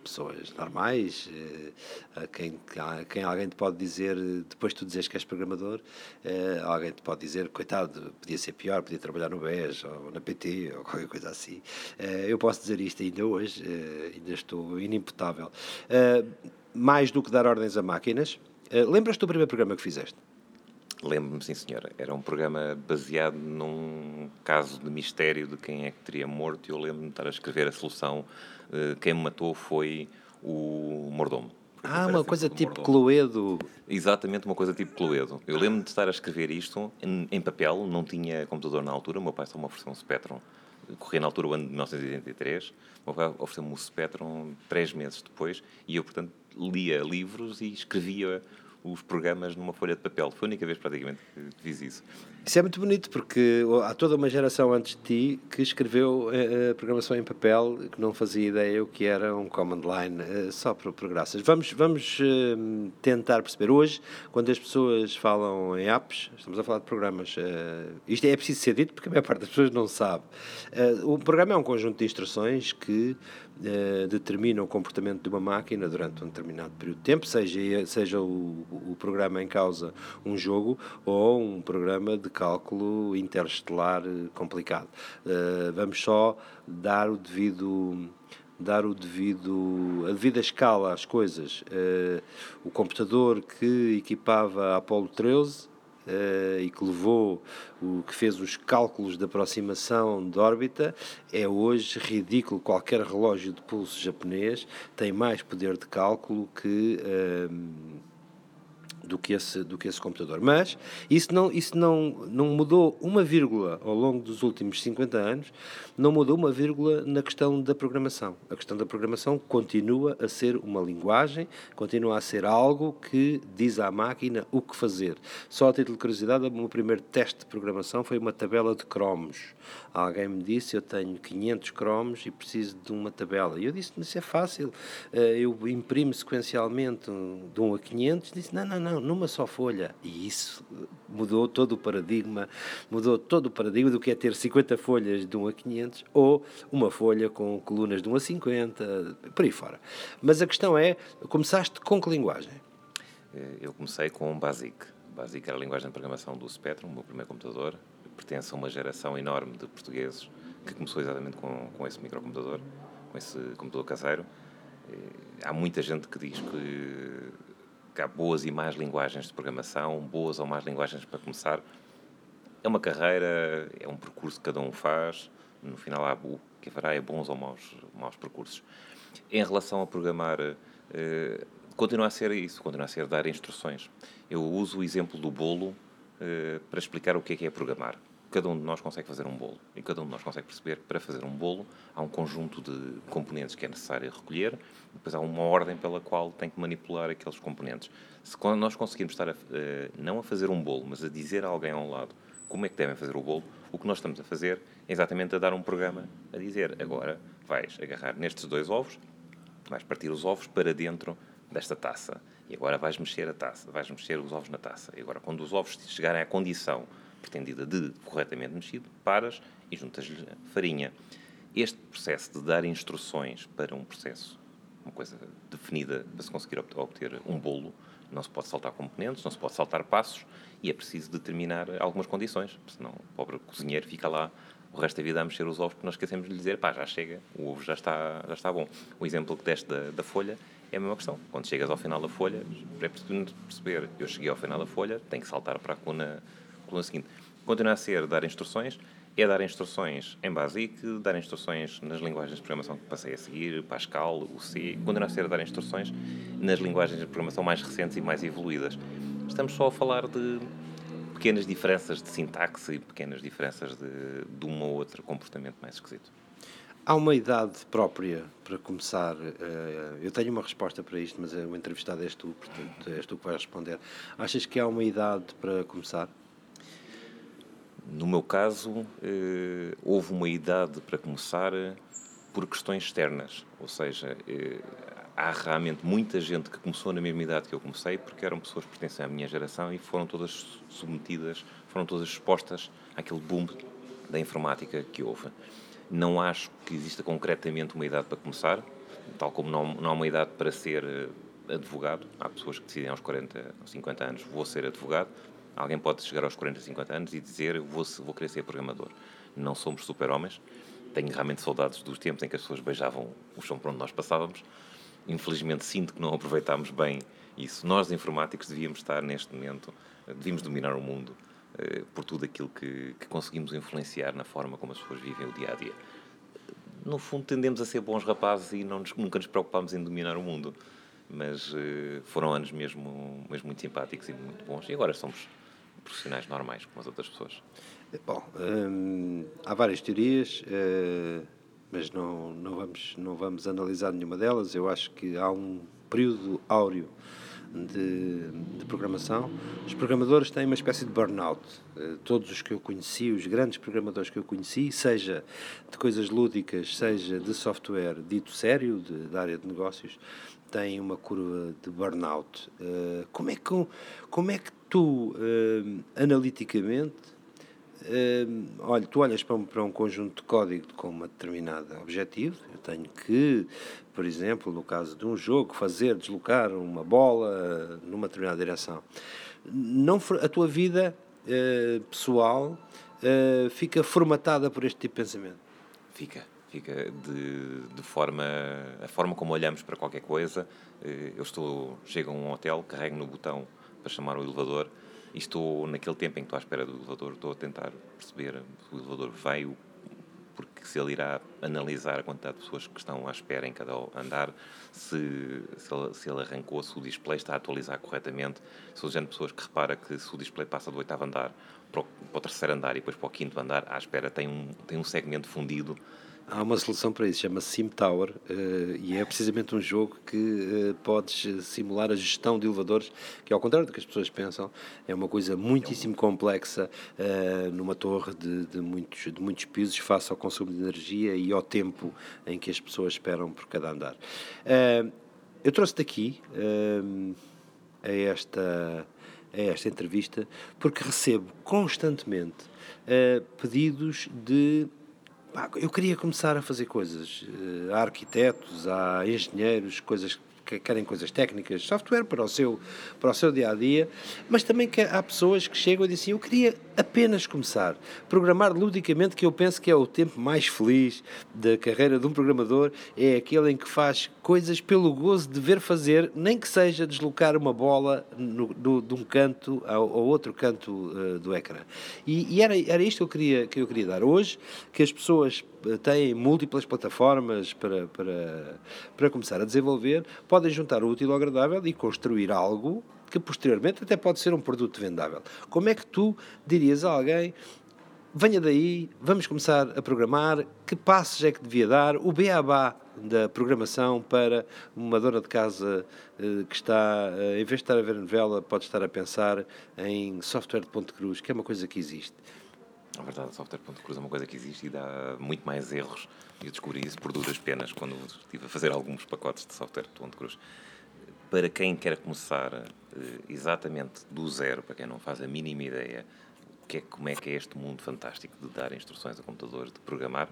pessoas normais, eh, a quem, a quem alguém te pode dizer, depois tu dizes que és programador, eh, alguém te pode dizer, coitado, podia ser pior, podia trabalhar no BES ou na PT ou qualquer coisa assim. Eh, eu posso dizer isto ainda hoje, ainda estou inimputável. Mais do que dar ordens a máquinas, lembras-te do primeiro programa que fizeste? Lembro-me, sim, senhora. Era um programa baseado num caso de mistério de quem é que teria morto e eu lembro-me de estar a escrever a solução. Uh, quem me matou foi o mordomo. Ah, uma coisa tipo Mordor. Cluedo. Exatamente uma coisa tipo Cluedo. Eu lembro-me de estar a escrever isto em, em papel, não tinha computador na altura, o meu pai só me ofereceu um Spectrum. Corria na altura o ano de 1983, o meu pai ofereceu-me o Spectrum três meses depois e eu, portanto, lia livros e escrevia os programas numa folha de papel. Foi a única vez praticamente que fiz isso. Isso é muito bonito porque há toda uma geração antes de ti que escreveu eh, eh, programação em papel que não fazia ideia o que era um command line eh, só por, por graças. Vamos, vamos eh, tentar perceber. Hoje, quando as pessoas falam em apps, estamos a falar de programas. isto é preciso ser dito porque a maior parte das pessoas não sabe. O programa é um conjunto de instruções que determinam o comportamento de uma máquina durante um determinado período de tempo, seja, seja o, o programa em causa um jogo ou um programa de cálculo interestelar eh, complicado. Eh, vamos só dar o devido dar o devido a devida escala às coisas. Eh, o computador que equipava a Apollo 13 eh, e que levou, o que fez os cálculos de aproximação de órbita, é hoje ridículo. Qualquer relógio de pulso japonês tem mais poder de cálculo que. eh, do que esse do que esse computador. Mas isso não isso não não mudou uma vírgula ao longo dos últimos 50 anos, não mudou uma vírgula na questão da programação. A questão da programação continua a ser uma linguagem, continua a ser algo que diz à máquina o que fazer. Só a título de curiosidade, o meu primeiro teste de programação foi uma tabela de cromos. Alguém me disse, eu tenho 500 cromos e preciso de uma tabela. E eu disse, isso é fácil, Eh, eu imprimo sequencialmente de 1 a 500. Disse, não, não, não, numa só folha. E isso mudou todo o paradigma, mudou todo o paradigma do que é ter 50 folhas de 1 a 500 ou uma folha com colunas de 1 a 50, por aí fora. Mas a questão é, começaste com que linguagem? Eh, Eu comecei com Basic. Basic era a linguagem de programação do Spectrum, o meu primeiro computador. Pertence a uma geração enorme de portugueses que começou exatamente com, com esse microcomputador, com esse computador caseiro. Eh, Há muita gente que diz que, que há boas e más linguagens de programação, boas ou más linguagens para começar. É uma carreira, é um percurso que cada um faz. No final, há, o que haverá é bons ou maus, maus percursos. Em relação a programar, eh, continua a ser isso, continua a ser dar instruções. Eu uso o exemplo do bolo eh, para explicar o que é que é programar. Cada um de nós consegue fazer um bolo e cada um de nós consegue perceber que para fazer um bolo há um conjunto de componentes que é necessário recolher, depois há uma ordem pela qual tem que manipular aqueles componentes. Se nós conseguirmos estar a, eh, não a fazer um bolo, mas a dizer a alguém ao lado como é que devem fazer o bolo, o que nós estamos a fazer é exatamente a dar um programa a dizer agora vais agarrar nestes dois ovos, vais partir os ovos para dentro desta taça e agora vais mexer a taça, vais mexer os ovos na taça. E agora, quando os ovos chegarem à condição pretendida de corretamente mexido, paras e juntas-lhe farinha. Este processo de dar instruções para um processo, uma coisa definida para se conseguir obt- obter um bolo, não se pode saltar componentes, não se pode saltar passos e é preciso determinar algumas condições, senão o pobre cozinheiro fica lá o resto da vida a mexer os ovos porque nós esquecemos de lhe dizer, pá, já chega, o ovo já está, já está bom. O exemplo que deste da, da folha é a mesma questão. Quando chegas ao final da folha, é preciso perceber, eu cheguei ao final da folha, tenho que saltar para a coluna, coluna seguinte. Continua a ser dar instruções, é dar instruções em Basic, dar instruções nas linguagens de programação que passei a seguir, Pascal, o C, continua a ser dar instruções nas linguagens de programação mais recentes e mais evoluídas. Estamos só a falar de pequenas diferenças de sintaxe e pequenas diferenças de, de um ou outro comportamento mais esquisito. Há uma idade própria para começar. eh, eu tenho uma resposta para isto, mas o entrevistado és tu, portanto és tu que vais responder. Achas que há uma idade para começar? No meu caso, eh, houve uma idade para começar eh, por questões externas, ou seja, eh, há realmente muita gente que começou na mesma idade que eu comecei, porque eram pessoas que pertencem à minha geração e foram todas submetidas, foram todas expostas àquele boom da informática que houve. Não acho que exista concretamente uma idade para começar, tal como não, não há uma idade para ser advogado. Há pessoas que decidem aos 40 ou 50 anos, vou ser advogado. Alguém pode chegar aos 40, 50 anos e dizer, vou, vou querer ser programador. Não somos super-homens. Tenho realmente saudades dos tempos em que as pessoas beijavam o chão por onde nós passávamos. Infelizmente, sinto que não aproveitámos bem isso. Nós, informáticos, devíamos estar neste momento, eh, devíamos dominar o mundo eh, por tudo aquilo que, que conseguimos influenciar na forma como as pessoas vivem o dia a dia. No fundo, tendemos a ser bons rapazes e não nos- nunca nos preocupamos em dominar o mundo. mas uh, foram anos mesmo, mesmo muito simpáticos e muito bons. E agora somos profissionais normais, como as outras pessoas. Bom, hum, há várias teorias, uh, mas não, não, vamos, não vamos analisar nenhuma delas. Eu acho que há um período áureo de, de, programação. Os programadores têm uma espécie de burnout. Uh, todos os que eu conheci, os grandes programadores que eu conheci, seja de coisas lúdicas, seja de software dito sério, de, da área de negócios, têm uma curva de burnout. Uh, como, é que, como é que tu, uh, analiticamente, Uh, olha, tu olhas para um, para um conjunto de código com uma determinada objetivo. Eu tenho que, por exemplo, no caso de um jogo, fazer deslocar uma bola numa determinada direção. Não, a tua vida uh, pessoal fica formatada por este tipo de pensamento? Fica, fica de, de forma a forma como olhamos para qualquer coisa. Eh, eu estou chego a um hotel, carrego no botão para chamar o elevador e estou, naquele tempo em que estou à espera do elevador, estou a tentar perceber se o elevador veio, porque se ele irá analisar a quantidade de pessoas que estão à espera em cada andar, se, se, ele, se ele arrancou, se o display está a atualizar corretamente, sou o género de pessoas que repara que se o display passa do oitavo andar para o, para o terceiro andar e depois para o quinto andar, à espera tem um, tem um segmento fundido Há uma solução para isso, chama-se Sim Tower, uh, e é precisamente um jogo que uh, podes simular a gestão de elevadores, que ao contrário do que as pessoas pensam, é uma coisa muitíssimo complexa uh, numa torre de, de, muitos, de muitos pisos, face ao consumo de energia e ao tempo em que as pessoas esperam por cada andar. eu trouxe-te aqui a esta a esta entrevista porque recebo constantemente uh, pedidos de eu queria começar a fazer coisas. Eh, há arquitetos, há engenheiros, coisas que querem coisas técnicas, software para o seu, para o seu dia a dia, mas também que há pessoas que chegam e dizem assim, eu queria apenas começar. Programar ludicamente, que eu penso que é o tempo mais feliz da carreira de um programador, é aquele em que faz coisas pelo gozo de ver fazer, nem que seja deslocar uma bola no, do, de um canto ao, ao outro canto uh, do ecrã. E, e, era, era isto que eu, queria, que eu queria dar. Hoje, que as pessoas têm múltiplas plataformas para, para, para começar a desenvolver, podem juntar o útil ao agradável e construir algo que posteriormente até pode ser um produto vendável. Como é que tu dirias a alguém venha daí, vamos começar a programar, que passos é que devia dar, o beabá da programação para uma dona de casa eh, que está, eh, em vez de estar a ver novela, pode estar a pensar em software de ponto cruz, que é uma coisa que existe. Na verdade, software ponto cruz é uma coisa que existe e dá muito mais erros. E eu descobri isso por duras penas quando estive a fazer alguns pacotes de software ponto cruz para quem quer começar eh, exatamente do zero, para quem não faz a mínima ideia que é, como é que é este mundo fantástico de dar instruções a computadores, de programar.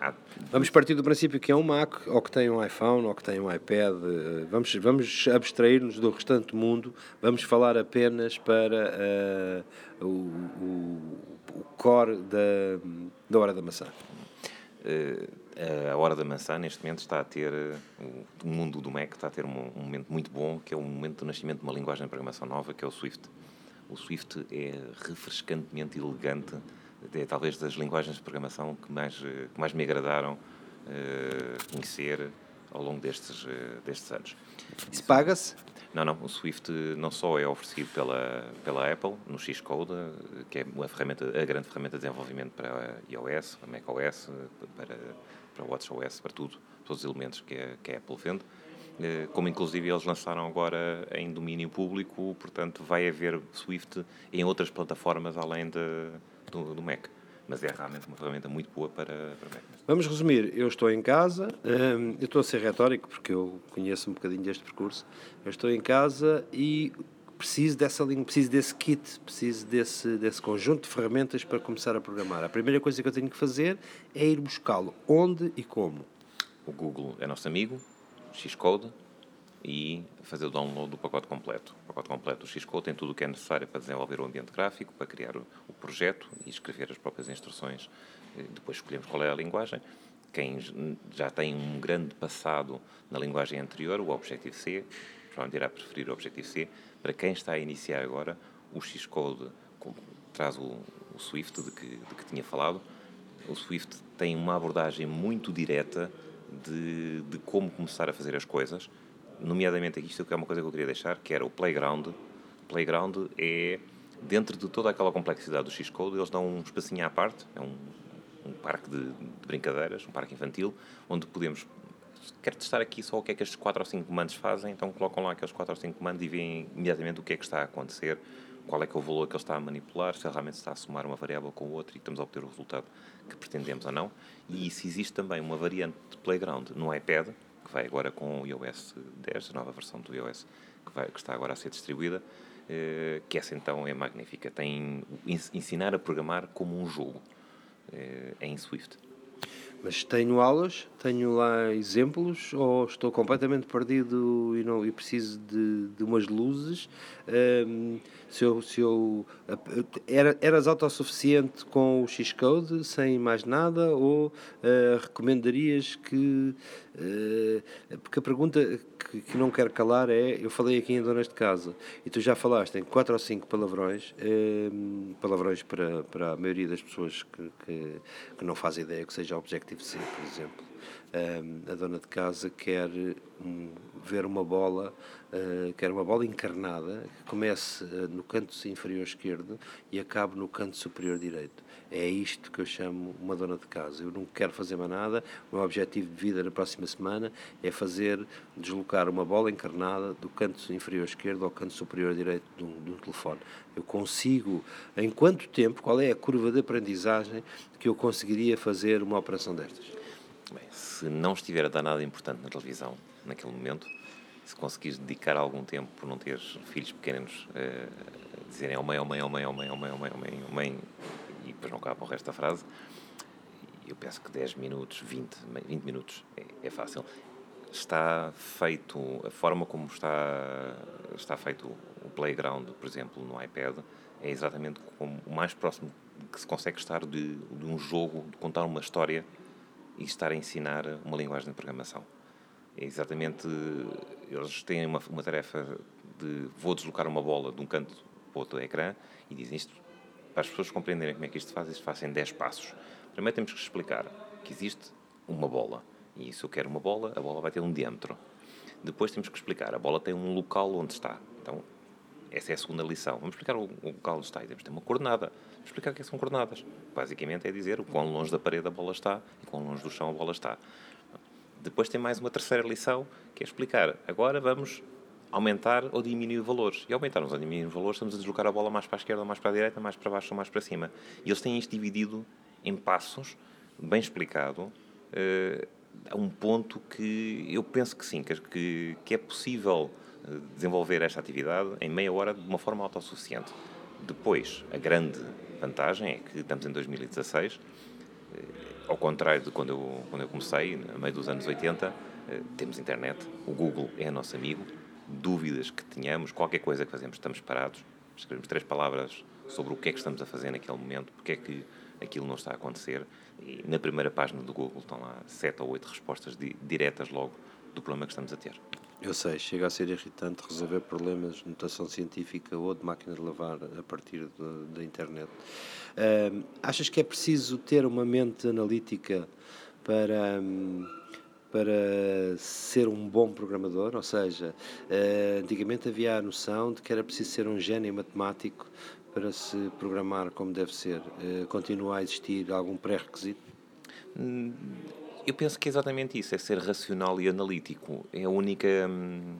Uh, há... Vamos partir do princípio que é um Mac, ou que tem um iPhone, ou que tem um iPad. Uh, vamos, vamos abstrair-nos do restante mundo, vamos falar apenas para uh, o, o, o, core da, da hora da maçã. a hora da maçã, neste momento, está a ter. O mundo do Mac está a ter um, um momento muito bom, que é o momento do nascimento de uma linguagem de programação nova, que é o Swift. O Swift é refrescantemente elegante, é talvez das linguagens de programação que mais, que mais me agradaram uh, conhecer ao longo destes, uh, destes anos. Isso paga-se? Não, não. O Swift não só é oferecido pela, pela Apple no Xcode, que é uma ferramenta, a grande ferramenta de desenvolvimento para iOS, para macOS, para, para WatchOS, para tudo, todos os elementos que a, que a Apple vende, eh, como inclusive eles lançaram agora em domínio público, portanto vai haver Swift em outras plataformas além de, do, do Mac. Mas é realmente uma ferramenta muito boa para, para Mac. Vamos resumir, eu estou em casa, hum, eu estou a ser retórico porque eu conheço um bocadinho deste percurso, eu estou em casa e preciso dessa língua, preciso desse kit, preciso desse, desse conjunto de ferramentas para começar a programar. A primeira coisa que eu tenho que fazer é ir buscá-lo. Onde e como? O Google é nosso amigo, Xcode e fazer o download do pacote completo. O pacote completo do Xcode tem tudo o que é necessário para desenvolver o ambiente gráfico, para criar o, projeto e escrever as próprias instruções. Depois escolhemos qual é a linguagem. Quem já tem um grande passado na linguagem anterior, o Objective-C, provavelmente irá preferir o Objective-C. Para quem está a iniciar agora, o Xcode traz o, o Swift de que, de que tinha falado. O Swift tem uma abordagem muito direta de, de como começar a fazer as coisas. Nomeadamente isto que é uma coisa que eu queria deixar, que era o playground. Playground é, dentro de toda aquela complexidade do X-Code, eles dão um espacinho à parte, é um, um parque de, de brincadeiras, um parque infantil, onde podemos quero testar aqui só o que é que estes 4 ou 5 comandos fazem, então colocam lá aqueles 4 ou 5 comandos e veem imediatamente o que é que está a acontecer, qual é que é o valor que ele está a manipular, se realmente está a somar uma variável com outra e estamos a obter o resultado que pretendemos ou não. E se existe também uma variante de Playground no iPad, vai agora com o iOS 10, a nova versão do iOS que, vai, que está agora a ser distribuída, eh, que essa então é magnífica. Tem ensinar a programar como um jogo eh, em Swift. Mas tenho aulas, tenho lá exemplos, ou estou completamente perdido e, não, e preciso de, de umas luzes. Um, se eu, se eu era, eras autossuficiente com o Xcode, sem mais nada, ou uh, recomendarias que. Uh, porque a pergunta que, que, não quero calar é: eu falei aqui em donas de casa, e tu já falaste em quatro ou cinco palavrões, um, palavrões para, para a maioria das pessoas que, que, que não faz ideia que seja Objective-C, por exemplo a dona de casa quer um, ver uma bola, uh, quer uma bola encarnada que comece uh, no canto inferior esquerdo e acabe no canto superior direito. É isto que eu chamo uma dona de casa. Eu não quero fazer mais nada. O meu objetivo de vida na próxima semana é fazer deslocar uma bola encarnada do canto inferior esquerdo ao canto superior direito de um, de um telefone. Eu consigo, em quanto tempo, qual é a curva de aprendizagem que eu conseguiria fazer uma operação destas? Bem, se não estiver a dar nada importante na televisão naquele momento, se conseguires dedicar algum tempo por não teres filhos pequenos uh, dizerem ao mãe, ao mãe, ao mãe, ao mãe, ao mãe, ao mãe, ao mãe, ao mãe, e depois não acaba o resto da frase, eu penso que 10 minutos, 20, 20 minutos é, é fácil. Está feito, a forma como está, está feito o playground, por exemplo, no iPad, é exatamente como o mais próximo que se consegue estar de, de um jogo, de contar uma história e estar a ensinar uma linguagem de programação. É exatamente, eles têm uma, uma tarefa de vou deslocar uma bola de um canto para outro ecrã e dizem isto, para as pessoas compreenderem como é que isto faz, isto faz em 10 passos. Primeiro temos que explicar que existe uma bola e se eu quero uma bola, a bola vai ter um diâmetro. Depois temos que explicar, a bola tem um local onde está. Então, essa é a segunda lição. Vamos explicar o, o local onde está temos que ter uma coordenada explicar o que, é que são coordenadas. Basicamente é dizer o quão longe da parede a bola está e quão longe do chão a bola está. Depois tem mais uma terceira lição, que é explicar. Agora vamos aumentar ou diminuir valores. E aumentarmos ou diminuir valores, estamos a deslocar a bola mais para a esquerda, mais para a direita, mais para baixo ou mais para cima. E eles têm isto dividido em passos, bem explicado, uh, a um ponto que eu penso que sim, que, que é possível eh, desenvolver esta atividade em meia hora de uma forma autossuficiente. Depois, a grande vantagem é que estamos em 2016, eh, ao contrário de quando eu, quando eu comecei, no meio dos anos 80, eh, temos internet, o Google é nosso amigo, dúvidas que tenhamos, qualquer coisa que fazemos, estamos parados, escrevemos três palavras sobre o que é que estamos a fazer naquele momento, porque é que aquilo não está a acontecer, e na primeira página do Google estão lá sete ou oito respostas diretas logo do problema que estamos a ter. Eu sei, chega a ser irritante resolver problemas de notação científica ou de máquina de lavar a partir da internet. Uh, achas que é preciso ter uma mente analítica para, um, para ser um bom programador? Ou seja, uh, antigamente havia a noção de que era preciso ser um gênio matemático para se programar como deve ser. Uh, continua a existir algum pré-requisito? Eu penso que é exatamente isso, é ser racional e analítico. É a única, hum,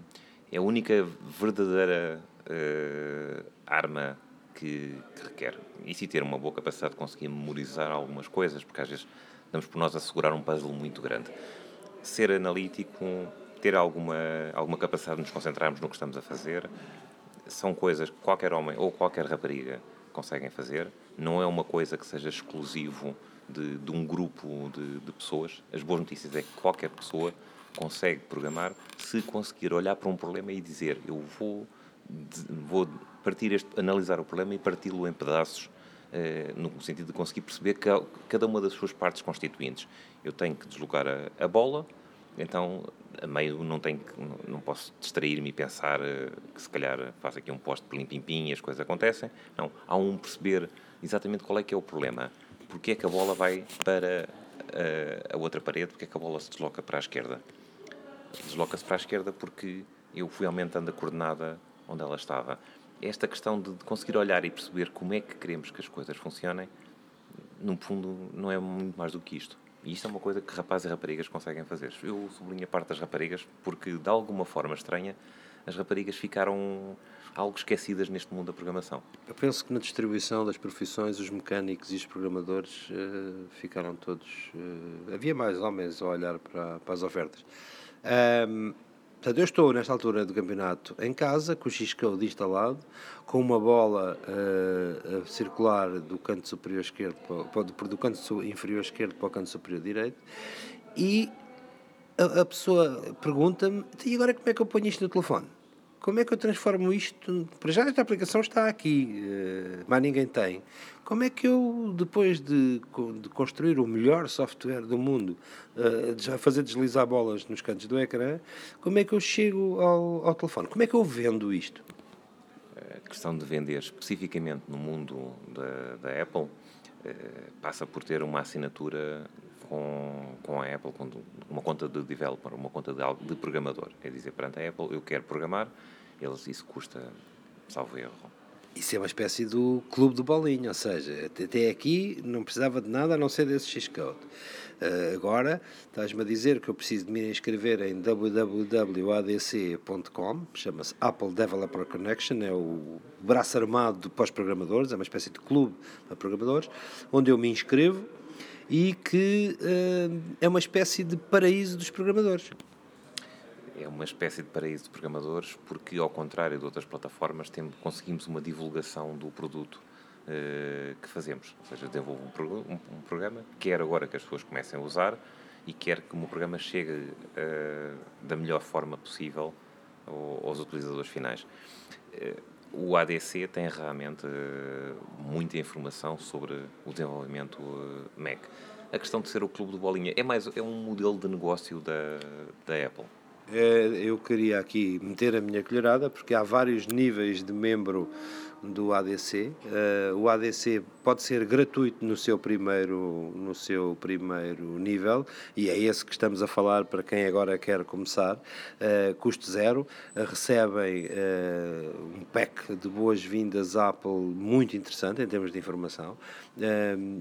é a única verdadeira uh, arma que, que, requer. E se ter uma boa capacidade de conseguir memorizar algumas coisas, porque às vezes damos por nós a segurar um puzzle muito grande. Ser analítico, ter alguma, alguma capacidade de nos concentrarmos no que estamos a fazer, são coisas que qualquer homem ou qualquer rapariga conseguem fazer. Não é uma coisa que seja exclusivo de, de um grupo de, de, pessoas. As boas notícias é que qualquer pessoa consegue programar se conseguir olhar para um problema e dizer eu vou, vou partir este, analisar o problema e parti-lo em pedaços eh, no sentido de conseguir perceber que cada uma das suas partes constituintes. Eu tenho que deslocar a, a bola, então a meio não tenho que, não, posso distrair-me e pensar eh, que se calhar faço aqui um poste de pim-pim-pim e as coisas acontecem. Não, há um perceber exatamente qual é que é o problema porque é que a bola vai para a, eh, a outra parede, porque é que a bola se desloca para a esquerda. desloca-se para a esquerda porque eu fui aumentando a coordenada onde ela estava. Esta questão de conseguir olhar e perceber como é que queremos que as coisas funcionem, no fundo, não é muito mais do que isto. E isto é uma coisa que rapazes e raparigas conseguem fazer. Eu sublinho a parte das raparigas porque, de alguma forma estranha, as raparigas ficaram algo esquecidas neste mundo da programação. Eu penso que na distribuição das profissões, os mecânicos e os programadores uh, ficaram todos. Uh, havia mais homens a olhar para, para as ofertas. Um, portanto, eu estou nesta altura do campeonato em casa, com o X-Code instalado, com uma bola uh, a circular do canto superior esquerdo para, do canto inferior esquerdo para o canto superior direito e a, a pessoa pergunta-me e agora como é que eu ponho isto no telefone? Como é que eu transformo isto? Para já esta aplicação está aqui, uh, mas ninguém tem. Como é que eu, depois de, de construir o melhor software do mundo, uh, já fazer deslizar bolas nos cantos do ecrã, como é que eu chego ao, ao telefone? Como é que eu vendo isto? A questão de vender especificamente no mundo da, da Apple uh, passa por ter uma assinatura com, com a Apple, com uma conta de developer, uma conta de, de programador. É dizer, perante a Apple, eu quero programar, eles, isso custa, salvo erro. Isso é uma espécie do clube do bolinho, ou seja, até aqui não precisava de nada a não ser desse X-Code. Uh, agora, estás-me a dizer que eu preciso de me inscrever em www.adc.com, chama-se Apple Developer Connection, é o braço armado para os programadores, é uma espécie de clube para programadores, onde eu me inscrevo e que uh, é uma espécie de paraíso dos programadores é uma espécie de paraíso de programadores, porque, ao contrário de outras plataformas, temos, conseguimos uma divulgação do produto uh, que fazemos. Ou seja, desenvolvo um, um, um, programa, quer agora que as pessoas comecem a usar e quer que o meu programa chegue uh, da melhor forma possível aos utilizadores finais. O ADC tem realmente muita informação sobre o desenvolvimento Mac. A questão de ser o clube do bolinha é mais é um modelo de negócio da, da Apple. É, eu queria aqui meter a minha colherada, porque há vários níveis de membro do ADC. Uh, eh, o ADC pode ser gratuito no seu primeiro no seu primeiro nível e é esse que estamos a falar para quem agora quer começar. Uh, custo zero, uh, recebem um pack de boas-vindas Apple muito interessante em termos de informação.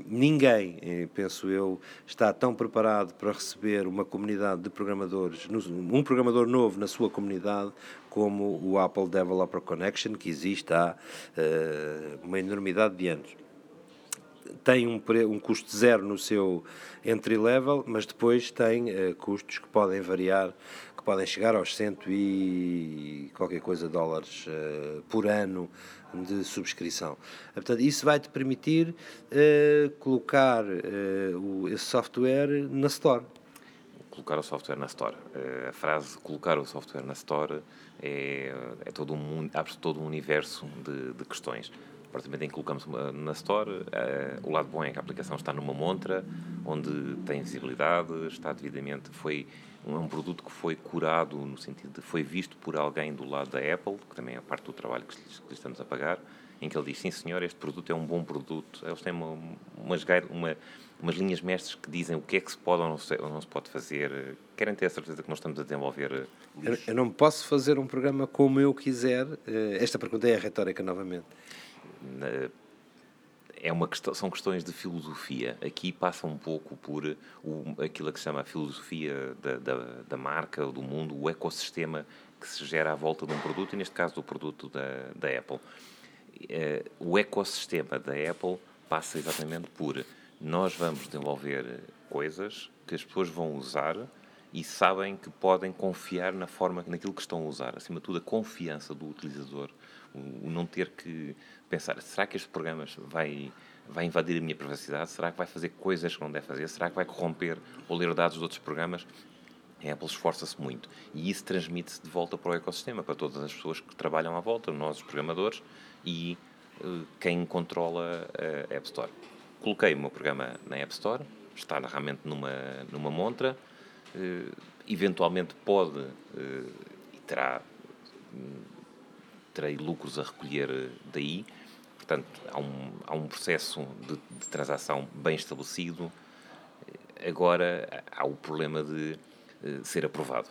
ninguém, penso eu, está tão preparado para receber uma comunidade de programadores, um programador novo na sua comunidade como o Apple Developer Connection, que existe há uh, uma enormidade de anos. Tem um, um custo zero no seu entry level, mas depois tem uh, custos que podem variar, que podem chegar aos cento e qualquer coisa dólares uh, por ano de subscrição. Portanto, isso vai te permitir colocar o, esse software na Store colocar o software na Store. a frase colocar o software na Store é, é todo um, abre-se todo um universo de, de questões. A partir do momento em que colocamos na Store, uh, o lado bom é que a aplicação está numa montra, onde tem visibilidade, está devidamente, foi um, um produto que foi curado no sentido de foi visto por alguém do lado da Apple, que também é parte do trabalho que que estamos a pagar, em que ele diz, sim senhor, este produto é um bom produto, eles têm uma, uma, umas linhas mestres que dizem o que é que se pode ou não se, ou não se pode fazer, querem ter a certeza que nós estamos a desenvolver eh, eu, eu, não posso fazer um programa como eu quiser. Eh, esta pergunta é a retórica novamente. É uma questão, são questões de filosofia. Aqui passa um pouco por o, aquilo que se chama a filosofia da, da, da marca, do mundo, o ecossistema que se gera à volta de um produto, e neste caso do produto da, da Apple. Eh, o ecossistema da Apple passa exatamente por nós vamos desenvolver coisas que as pessoas vão usar e sabem que podem confiar na forma, naquilo que estão a usar. Acima de tudo, a confiança do utilizador, o, não ter que pensar, será que este programa vai, vai invadir a minha privacidade? Será que vai fazer coisas que não deve fazer? Será que vai corromper ou ler dados de outros programas? A Apple esforça-se muito e isso transmite-se de volta para o ecossistema, para todas as pessoas que trabalham à volta, nós, os programadores, e uh, quem controla a App Store. Coloquei o meu programa na App Store, está realmente numa, numa montra, eh, eventualmente pode eh, e terá terei lucros a recolher eh, daí. Portanto, há um, há um processo de, de transação bem estabelecido. Agora há o problema de ser aprovado.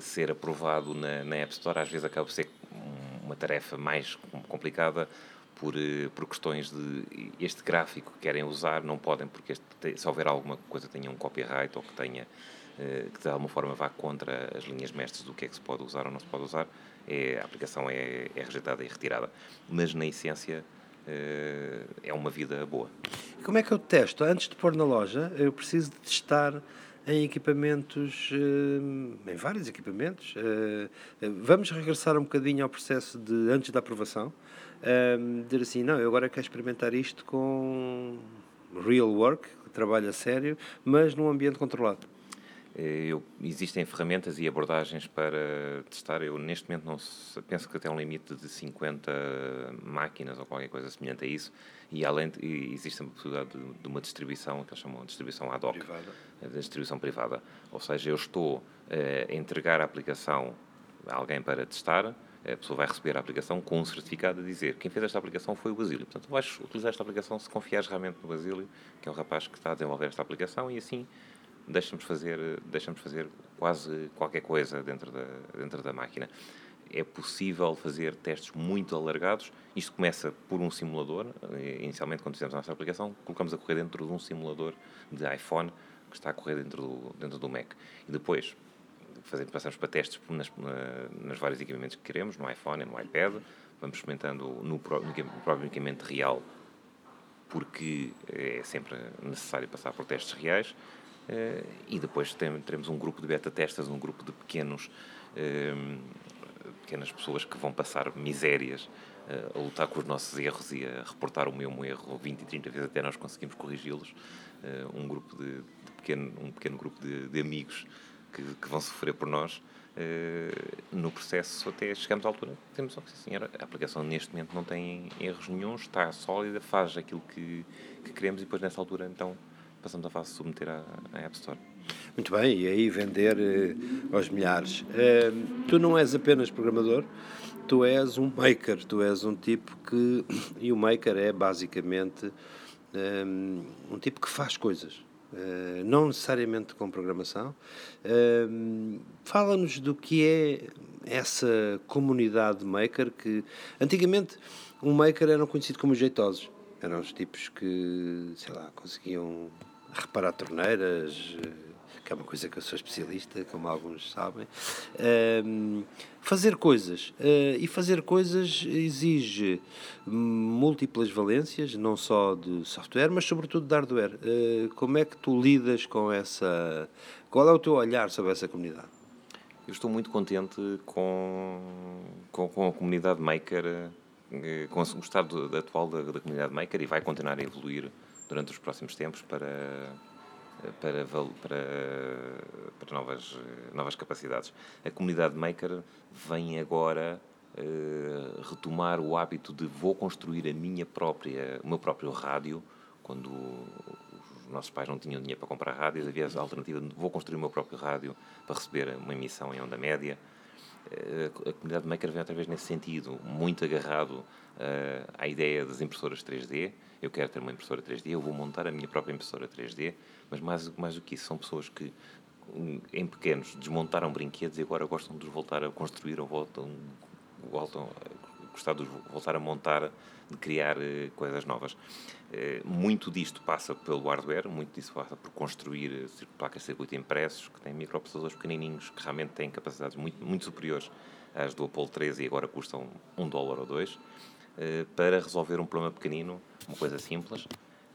ser aprovado na, na App Store às vezes acaba por ser uma tarefa mais complicada por, por questões de este gráfico que querem usar, não podem, porque este, se houver alguma coisa que tenha um copyright ou que tenha que de alguma forma vá contra as linhas mestres do que é que se pode usar ou não se pode usar, é, a aplicação é, é rejeitada e retirada. Mas na essência é uma vida boa. Como é que eu testo? Antes de pôr na loja, eu preciso de testar em equipamentos, em vários equipamentos. Vamos regressar um bocadinho ao processo de antes da aprovação. Dizer assim, não, eu agora quero experimentar isto com real work, trabalho a sério, mas num ambiente controlado. Eh, eu, existem ferramentas e abordagens para testar. Eu, neste momento, não penso que até um limite de 50 máquinas ou qualquer coisa semelhante a isso. E, além de, e existe a possibilidade de, de, uma distribuição, que eles chamam de distribuição ad hoc, privada. Eh, de distribuição privada. Ou seja, eu estou eh, a entregar a aplicação a alguém para testar, a pessoa vai receber a aplicação com um certificado a dizer quem fez esta aplicação foi o Basílio. Portanto, vais utilizar esta aplicação se confiares realmente no Basílio, que é o rapaz que está a desenvolver esta aplicação, e assim deixa-nos fazer, deixa fazer quase qualquer coisa dentro da, dentro da máquina. É possível fazer testes muito alargados. Isto começa por um simulador. Inicialmente, quando fizemos a nossa aplicação, colocamos a correr dentro de um simulador de iPhone que está a correr dentro do, dentro do Mac. E depois fazemos, passamos para testes nas, nas vários equipamentos que queremos, no iPhone, no iPad. Vamos experimentando no, próprio equipamento real, porque é sempre necessário passar por testes reais. E depois teremos um grupo de beta-testas, um grupo de pequenos, pequenas pessoas que vão passar misérias uh, a lutar com os nossos erros e a reportar o mesmo erro 20 e 30 vezes até nós conseguimos corrigi-los. um grupo de, de, pequeno, um pequeno grupo de, de amigos que, que, vão sofrer por nós. no processo, até chegamos à altura, temos que senhora, a aplicação neste momento não tem erros nenhum, está sólida, faz aquilo que, que queremos e depois nessa altura então passamos a fase de submeter à, à App Store. Muito bem, e aí vender uh, aos milhares. Uh, tu não és apenas programador, tu és um maker, tu és um tipo que. E o maker é basicamente um, eh, um tipo que faz coisas. Uh, não necessariamente com programação. Uh, Fala-nos do que é essa comunidade maker que antigamente um maker era conhecido como jeitosos. Eram os tipos que, sei lá, conseguiam reparar torneiras, que é uma coisa que eu sou especialista, como alguns sabem. Um, fazer coisas. Uh, e fazer coisas exige múltiplas valências, não só de software, mas sobretudo de hardware. Uh, como é que tu lidas com essa. Qual é o teu olhar sobre essa comunidade? Eu estou muito contente com, com, com a comunidade Maker, com o estado atual da, da comunidade Maker e vai continuar a evoluir durante os próximos tempos para, para, para, para novas, novas capacidades. A comunidade Maker vem agora uh, retomar o hábito de vou construir a minha própria, o meu próprio rádio, quando os nossos pais não tinham dinheiro para comprar rádios, havia a alternativa de vou construir o meu próprio rádio para receber uma emissão em onda média. Uh, a comunidade Maker vem outra vez nesse sentido, muito agarrado uh, à ideia das impressoras 3D, eu quero ter uma impressora 3D, eu vou montar a minha própria impressora 3D, mas mais, mais do que isso, são pessoas que em pequenos desmontaram brinquedos e agora gostam de voltar a construir ou voltam, voltam gostar de voltar a montar, de criar uh, coisas novas. Uh, muito disto passa pelo hardware, muito disso passa por construir placas de circuito impressos que têm microprocessadores pequenininhos que realmente têm capacidades muito, muito superiores às do Apollo 13 e agora custam um dólar ou dois, para resolver um problema pequenino uma coisa simples,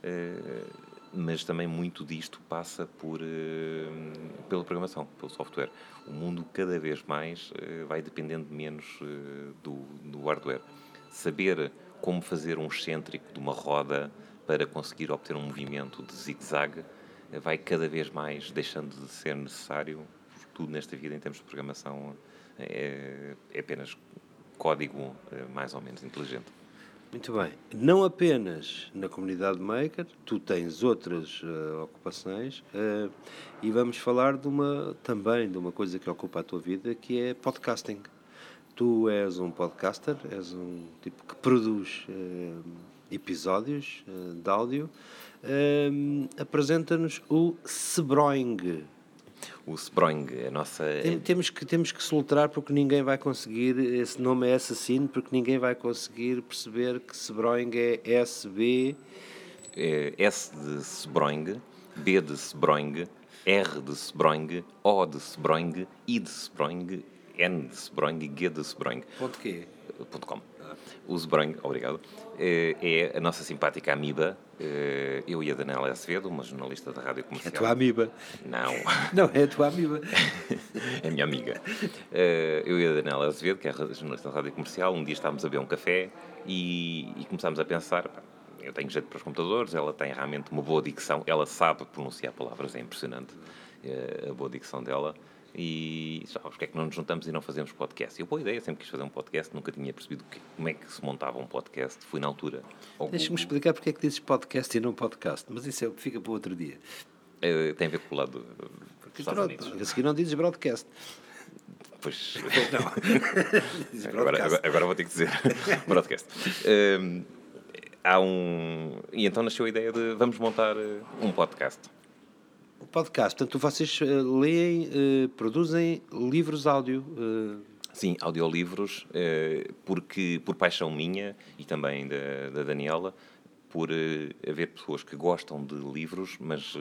eh, mas também muito disto passa por, eh, pela programação, pelo software. O mundo cada vez mais eh, vai dependendo menos do, do hardware. Saber como fazer um excêntrico de uma roda para conseguir obter um movimento de zigue-zague vai cada vez mais deixando de ser necessário. Tudo nesta vida, em termos de programação, é, é apenas código mais ou menos inteligente. Muito bem. Não apenas na comunidade maker, tu tens outras uh, ocupações uh, e vamos falar de uma também de uma coisa que ocupa a tua vida, que é podcasting. Tu és um podcaster, és um tipo que produz uh, episódios de áudio. Apresenta-nos o Sebroing. o Sebroing, a nossa. Tem- temos, que, temos que soltar porque ninguém vai conseguir. Esse nome é assassino porque ninguém vai conseguir perceber que Sebroing é SB. é S de Sebroing, B de Sebroing, R de Sebroing, O de Sebroing, I de Sebroing, N de Sebroing e G de Sebroing. Ponto quê? ponto .com. O Sebroing, obrigado, eh, é a nossa simpática amiba, eh, eu e a Daniela Acevedo, uma jornalista da Rádio É Comercial. a tua amiba. Não. Não, é a tua amiba. é a minha amiga. Eh, eu e a Daniela Azevedo, que é a jornalista da Rádio Comercial, um dia estávamos a beber um café e, e começámos a pensar, eu tenho jeito para os computadores, ela tem realmente uma boa dicção, ela sabe pronunciar palavras, é impressionante a boa dicção dela. E sabes porque é que não nos juntamos e não fazemos podcast? Eu, boa ideia, sempre quis fazer um podcast, nunca tinha percebido que- como é que se montava um podcast. Fui na altura. Deixa-me explicar porque é que dizes podcast e não podcast. Mas isso é, fica para o outro dia. Eh, tem a ver com o lado Unidos. Pronto, a seguir não dizes broadcast. Pois. Dizes Agora, agora, agora vou ter que dizer broadcast. Hum, há um. E então nasceu a ideia de vamos montar eh, um podcast. O podcast, portanto, vocês eh, leem, eh, produzem livros áudio. eh, Sim, audiolivros, porque, por paixão minha e também da, da Daniela, por haver pessoas que gostam de livros, mas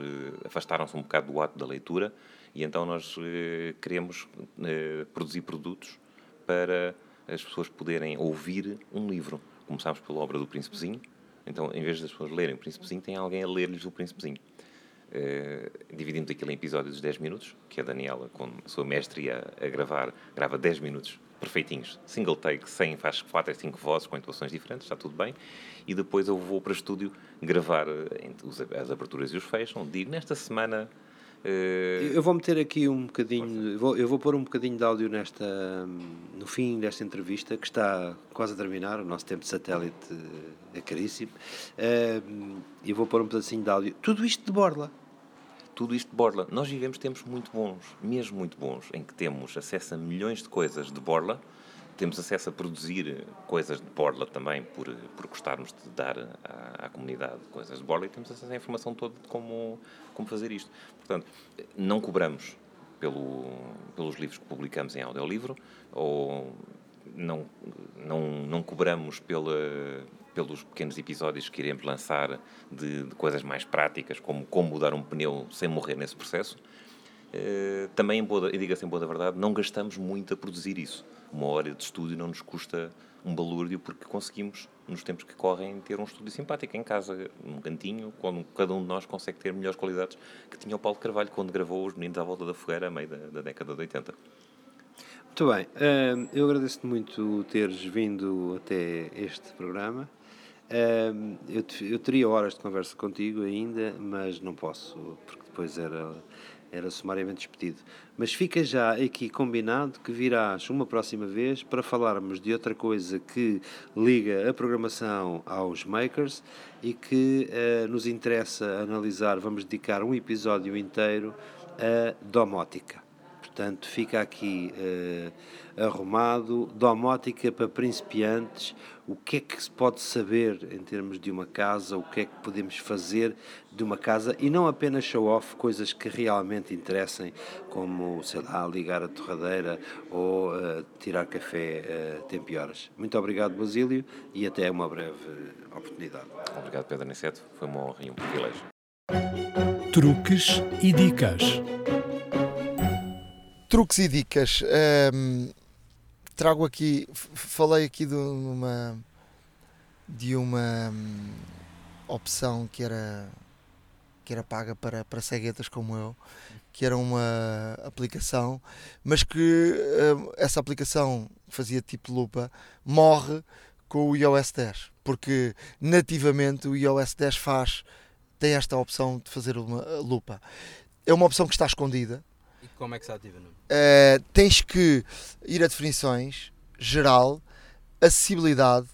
afastaram-se um bocado do ato da leitura, e então nós queremos produzir produtos para as pessoas poderem ouvir um livro. Começámos pela obra do Príncipezinho, então em vez das pessoas lerem o Príncipezinho, tem alguém a ler-lhes o Príncipezinho. Eh, dividimos aquilo em episódios de 10 minutos, que a Daniela, com a sua mestria a gravar, grava 10 minutos perfeitinhos, single take, sem, faz 4 a 5 vozes com intuações diferentes, está tudo bem. E depois eu vou para o estúdio gravar eh, as aberturas e os fecham. Digo, nesta semana. eh, Eu vou meter aqui um bocadinho, vou- eu vou pôr um bocadinho de áudio nesta, no fim desta entrevista, que está quase a terminar, o nosso tempo de satélite é caríssimo, eu vou pôr um pedacinho de áudio. Tudo isto de borla. Tudo isto de Borla. Nós vivemos tempos muito bons, mesmo muito bons, em que temos acesso a milhões de coisas de Borla, temos acesso a produzir coisas de Borla também, por, por gostarmos de dar à, à comunidade coisas de Borla, e temos acesso à informação toda de como, como fazer isto. Portanto, não cobramos pelo, pelos livros que publicamos em audiolivro, ou não, não, não cobramos pela, pelos pequenos episódios que iremos lançar de, de coisas mais práticas, como como mudar um pneu sem morrer nesse processo. Eh, também, diga-se em boa da verdade, não gastamos muito a produzir isso. Uma hora de estúdio não nos custa um balúrdio porque conseguimos, nos tempos que correm, ter um estúdio simpático em casa, num cantinho, quando cada um de nós consegue ter melhores qualidades que tinha o Paulo Carvalho quando gravou Os Meninos à Volta da Fogueira a meio da, da década de 80. Muito bem, hum, eu agradeço-te muito teres vindo até este programa. Eu, eu teria horas de conversa contigo ainda, mas não posso, porque depois era, era sumariamente despedido. Mas fica já aqui combinado que virás uma próxima vez para falarmos de outra coisa que liga a programação aos makers e que eh, nos interessa analisar. Vamos dedicar um episódio inteiro a domótica. Portanto, fica aqui eh, arrumado, domótica para principiantes, o que é que se pode saber em termos de uma casa, o que é que podemos fazer de uma casa e não apenas show-off, coisas que realmente interessem, como, sei lá, ligar a torradeira ou eh, tirar café eh, tempo e horas. Muito obrigado, Basílio, e até uma breve oportunidade. Obrigado, Pedro Aniceto. Foi uma honra e um privilégio. Truques e dicas. Truques e dicas. Hum, trago aqui, falei aqui de uma, de uma hum, opção que era, que era paga para, para ceguetas como eu, que era uma aplicação, mas que hum, essa aplicação fazia tipo lupa morre com o iOS 10, porque nativamente o iOS 10 faz, tem esta opção de fazer uma uh, lupa. É uma opção que está escondida, como é que se ativa? Uh, tens que ir a definições, geral, acessibilidade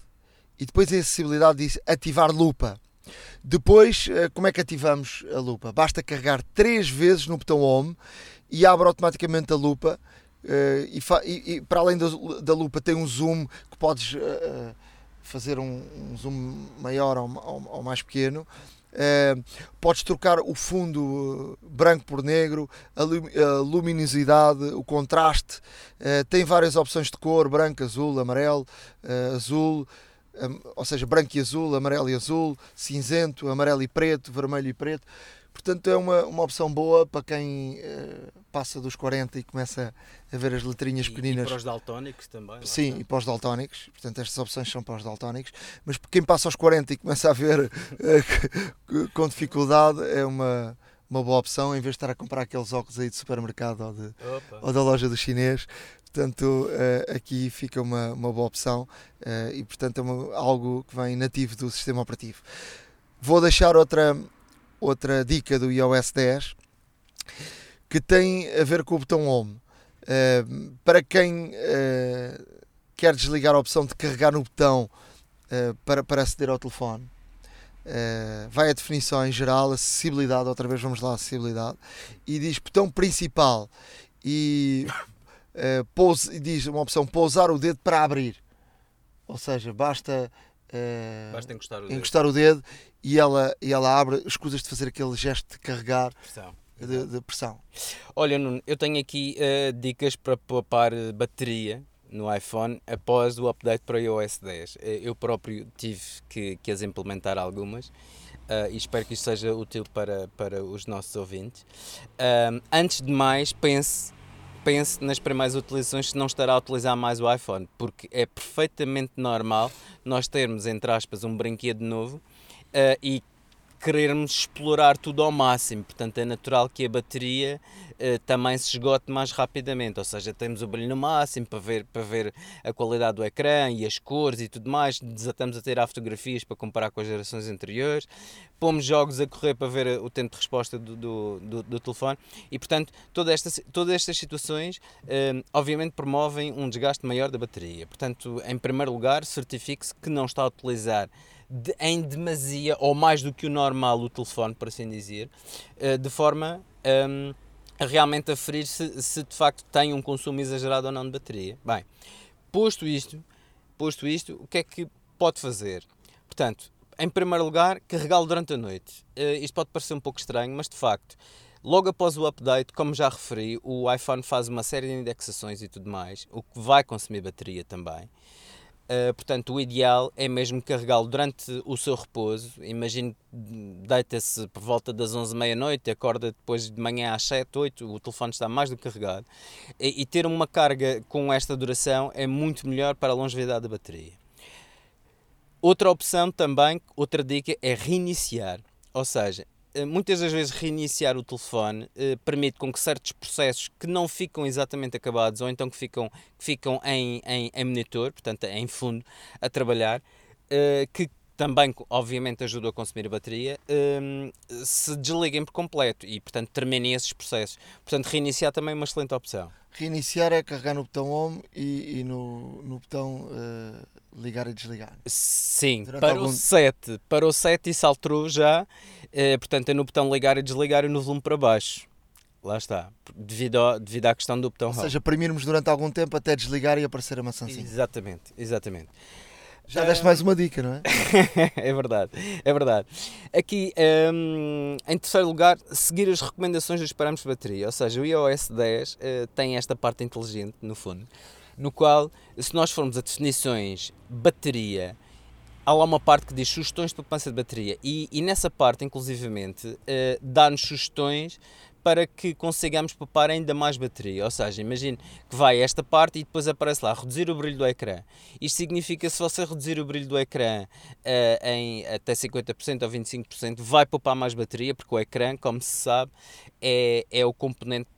e depois em acessibilidade diz ativar lupa. Depois, uh, como é que ativamos a lupa? Basta carregar três vezes no botão Home e abre automaticamente a lupa. uh, e, e- e para além da, da lupa, tem um zoom que podes fazer um, um zoom maior ou, ou- ou mais pequeno. Uh, podes trocar o fundo branco por negro, a, a luminosidade, o contraste. Uh, tem várias opções de cor: branco, azul, amarelo, azul, ou seja, branco e azul, amarelo e azul, cinzento, amarelo e preto, vermelho e preto. Portanto, é uma, uma opção boa para quem uh, passa dos 40 e começa a ver as letrinhas e, pequeninas. E para os daltónicos também. Sim, está. e para os daltónicos. Portanto, estas opções são para os daltónicos. Mas quem passa aos 40 e começa a ver uh, com dificuldade, é uma, uma boa opção em vez de estar a comprar aqueles óculos aí de supermercado ou, de, ou da loja do chinês. Portanto, uh, aqui fica uma, uma boa opção e, portanto, é uma, algo que vem nativo do sistema operativo. Vou deixar outra outra dica do iOS 10 que tem a ver com o botão Home. Uh, para quem uh, quer desligar a opção de carregar no botão uh, para, para aceder ao telefone, vai a definição em geral, acessibilidade, outra vez vamos lá, acessibilidade, e diz botão principal e pose, diz uma opção pousar o dedo para abrir. Ou seja, basta Uh, Basta encostar o dedo. encostar o dedo e ela, e ela abre, escusas de fazer aquele gesto de carregar. Pressão. De, de pressão. Olha, Nuno, eu tenho aqui uh, dicas para poupar bateria no iPhone após o update para o iOS 10. Eh, eu próprio tive que, que as implementar algumas. Uh, e espero que isto seja útil para, para os nossos ouvintes. Antes de mais, pense pense nas primeiras utilizações se não estará a utilizar mais o iPhone, porque é perfeitamente normal nós termos, entre aspas, um brinquedo novo uh, e querermos explorar tudo ao máximo. Portanto, é natural que a bateria uh, também se esgote mais rapidamente. Ou seja, temos o brilho no máximo para ver, para ver a qualidade do ecrã e as cores e tudo mais. Desatamos a tirar fotografias para comparar com as gerações anteriores. Pomos jogos a correr para ver o tempo de resposta do, do, do, do telefone. E, portanto, toda esta, todas estas situações, uh, obviamente, promovem um desgaste maior da bateria. Portanto, em primeiro lugar, certifique-se que não está a utilizar de, em demasia, ou mais do que o normal, o telefone, por assim dizer, uh, de forma um, a realmente aferir se, se de facto tem um consumo exagerado ou não de bateria. Bem, posto isto, posto isto, o que é que pode fazer? Portanto, em primeiro lugar, carregá-lo durante a noite. Uh, isto pode parecer um pouco estranho, mas de facto, logo após o update, como já referi, o iPhone faz uma série de indexações e tudo mais, o que vai consumir bateria também. Uh, portanto, o ideal é mesmo carregá-lo durante o seu repouso. Imagine, deita-se por volta das 11 meia-noite, acorda depois de manhã às 7, 8, o telefone está mais do que carregado. E, e, ter uma carga com esta duração é muito melhor para a longevidade da bateria. Outra opção também, outra dica, é reiniciar. Ou seja, eh, muitas das vezes reiniciar o telefone eh, permite com que certos processos que não ficam exatamente acabados ou então que ficam, que ficam em, em, em monitor, portanto em fundo, a trabalhar, eh, que também obviamente ajuda a consumir a bateria, eh, se desliguem por completo e portanto terminem esses processos. Portanto reiniciar também é uma excelente opção. Reiniciar é carregar no botão Home e, e no, no botão uh, ligar e desligar. Sim, Durante para algum... o 7. Para o 7 isso alterou já. Uh, portanto, é no botão ligar e desligar e no volume para baixo. Lá está, devido, ao, devido à questão do botão Ou seja, primirmos durante algum tempo até desligar e aparecer a maçãzinha. Exatamente, exatamente. Já deste mais uma dica, não é? é verdade, é verdade. Aqui, um, em terceiro lugar, seguir as recomendações dos parâmetros de bateria. Ou seja, o iOS 10 uh, tem esta parte inteligente, no fundo, no qual, se nós formos a definições bateria, há lá uma parte que diz sugestões de poupança de bateria e, e nessa parte, inclusivamente, uh, dá-nos sugestões para que consigamos poupar ainda mais bateria. Ou seja, imagine que vai esta parte e depois aparece lá reduzir o brilho do ecrã. Isto significa que se você reduzir o brilho do ecrã uh, em até 50% ou 25%, vai poupar mais bateria, porque o ecrã, como se sabe, é, é o componente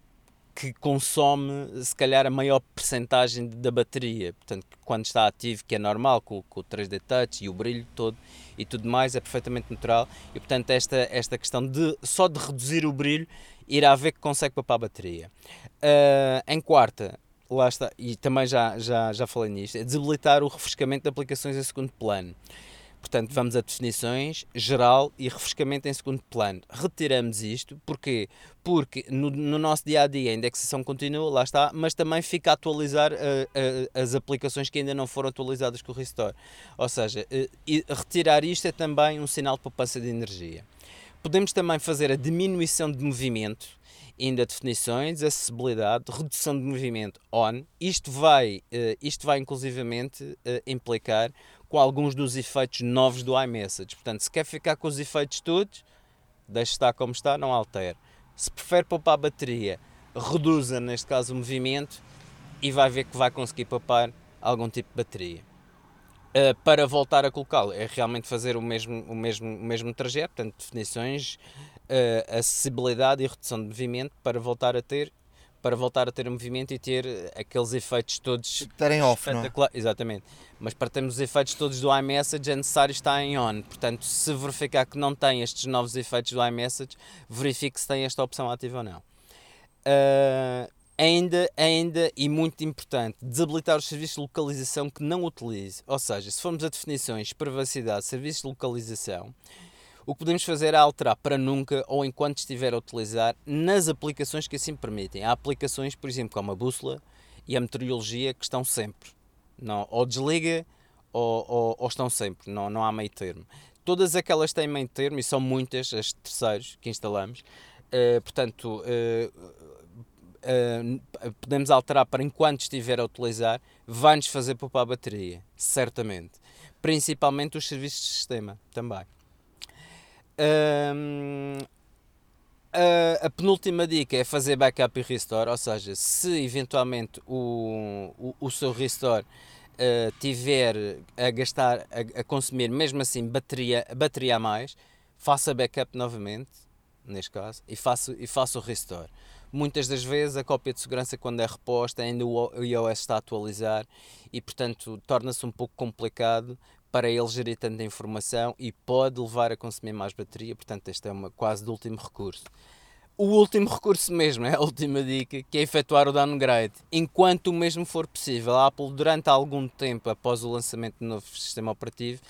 que consome se calhar a maior percentagem da bateria. Portanto, quando está ativo, que é normal, com, com, o 3D Touch e o brilho todo e tudo mais, é perfeitamente natural. E portanto, esta, esta questão de só de reduzir o brilho irá ver que consegue papar a bateria. Uh, em quarta, lá está, e também já, já, já falei nisto, é desabilitar o refrescamento de aplicações em segundo plano. Portanto, vamos a definições, geral e refrescamento em segundo plano. Retiramos isto, porquê? Porque no, no nosso dia a dia a indexação continua, lá está, mas também fica a atualizar uh, uh, as aplicações que ainda não foram atualizadas com o Restore. Ou seja, uh, retirar isto é também um sinal de poupança de energia. Podemos também fazer a diminuição de movimento, ainda definições, acessibilidade, redução de movimento on. Isto vai, isto vai inclusivamente implicar com alguns dos efeitos novos do iMessage. Portanto, se quer ficar com os efeitos todos, deixe estar como está, não altere. Se prefere poupar a bateria, reduza neste caso o movimento e vai ver que vai conseguir poupar algum tipo de bateria. Uh, para voltar a colocá-lo, é realmente fazer o mesmo, o mesmo, o mesmo trajeto, portanto, definições, uh, acessibilidade e redução de movimento para voltar a ter para voltar a ter movimento e ter aqueles efeitos todos estarem off, não é? Exatamente. Mas para termos os efeitos todos do iMessage é necessário estar em on. Portanto, se verificar que não tem estes novos efeitos do iMessage, verifique se tem esta opção ativa ou não. Uh, ainda, ainda e muito importante, desabilitar os serviços de localização que não utilize. Ou seja, se formos a definições, privacidade, serviços de localização, o que podemos fazer é alterar para nunca ou enquanto estiver a utilizar nas aplicações que assim permitem. Há aplicações, por exemplo, como a bússola e a meteorologia que estão sempre. Não, ou desliga ou, ou, ou estão sempre, não, não há meio termo. Todas aquelas têm meio termo e são muitas as terceiros que instalamos. Uh, portanto, uh, uh, podemos alterar para enquanto estiver a utilizar, vai-nos fazer poupar a bateria, certamente. Principalmente os serviços de sistema também. Um, a, a, penúltima dica é fazer backup e restore, ou seja, se eventualmente o, o, o seu restore uh, tiver a gastar, a, a, consumir mesmo assim bateria, bateria a mais, faça backup novamente, neste caso, e faça, e faça o restore. Muitas das vezes a cópia de segurança, quando é reposta, ainda o iOS está a atualizar e, portanto, torna-se um pouco complicado para ele gerir tanta informação e pode levar a consumir mais bateria, portanto, este é uma quase de último recurso. O último recurso mesmo, é a última dica, que é efetuar o downgrade. Enquanto o mesmo for possível, a Apple, durante algum tempo após o lançamento do novo sistema operativo,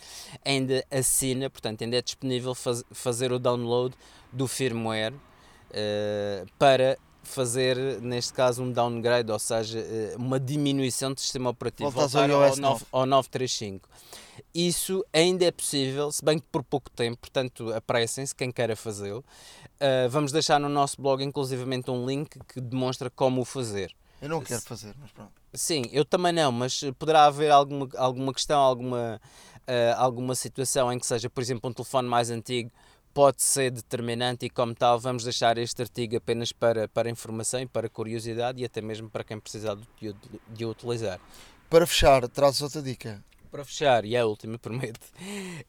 ainda assina, portanto, ainda é disponível faz, fazer o download do firmware uh, para fazer, neste caso, um downgrade, ou seja, uh, uma diminuição do sistema operativo. Voltar ao, ao, 9, ao 935. Isso ainda é possível, se bem que por pouco tempo, portanto apressem-se quem queira fazê-lo. Uh, vamos deixar no nosso blog inclusivamente um link que demonstra como o fazer. Eu não quero fazer, mas pronto. Sim, eu também não, mas poderá haver alguma, alguma questão, alguma, uh, alguma situação em que seja, por exemplo, um telefone mais antigo pode ser determinante e como tal vamos deixar este artigo apenas para, para informação e para curiosidade e até mesmo para quem precisar de, de o utilizar. Para fechar, trazes outra dica para fechar, e é a última, prometo,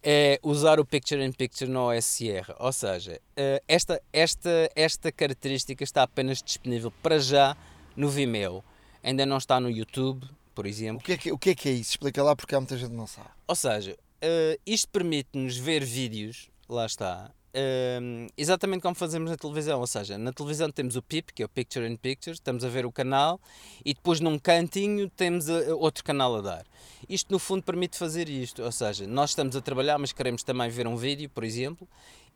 é usar o Picture in Picture no OSR. Ou seja, eh, esta, esta, esta característica está apenas disponível para já no Vimeo. Ainda não está no YouTube, por exemplo. O que é que, o que, é, que é isso? Explica lá porque há muita gente que não sabe. Ou seja, uh, isto permite-nos ver vídeos, lá está, uh, exatamente como fazemos na televisão. Ou seja, na televisão temos o PIP, que é o Picture in Picture, estamos a ver o canal e depois num cantinho temos a, outro canal a dar. Isto no fundo permite fazer isto, ou seja, nós estamos a trabalhar, mas queremos também ver um vídeo, por exemplo,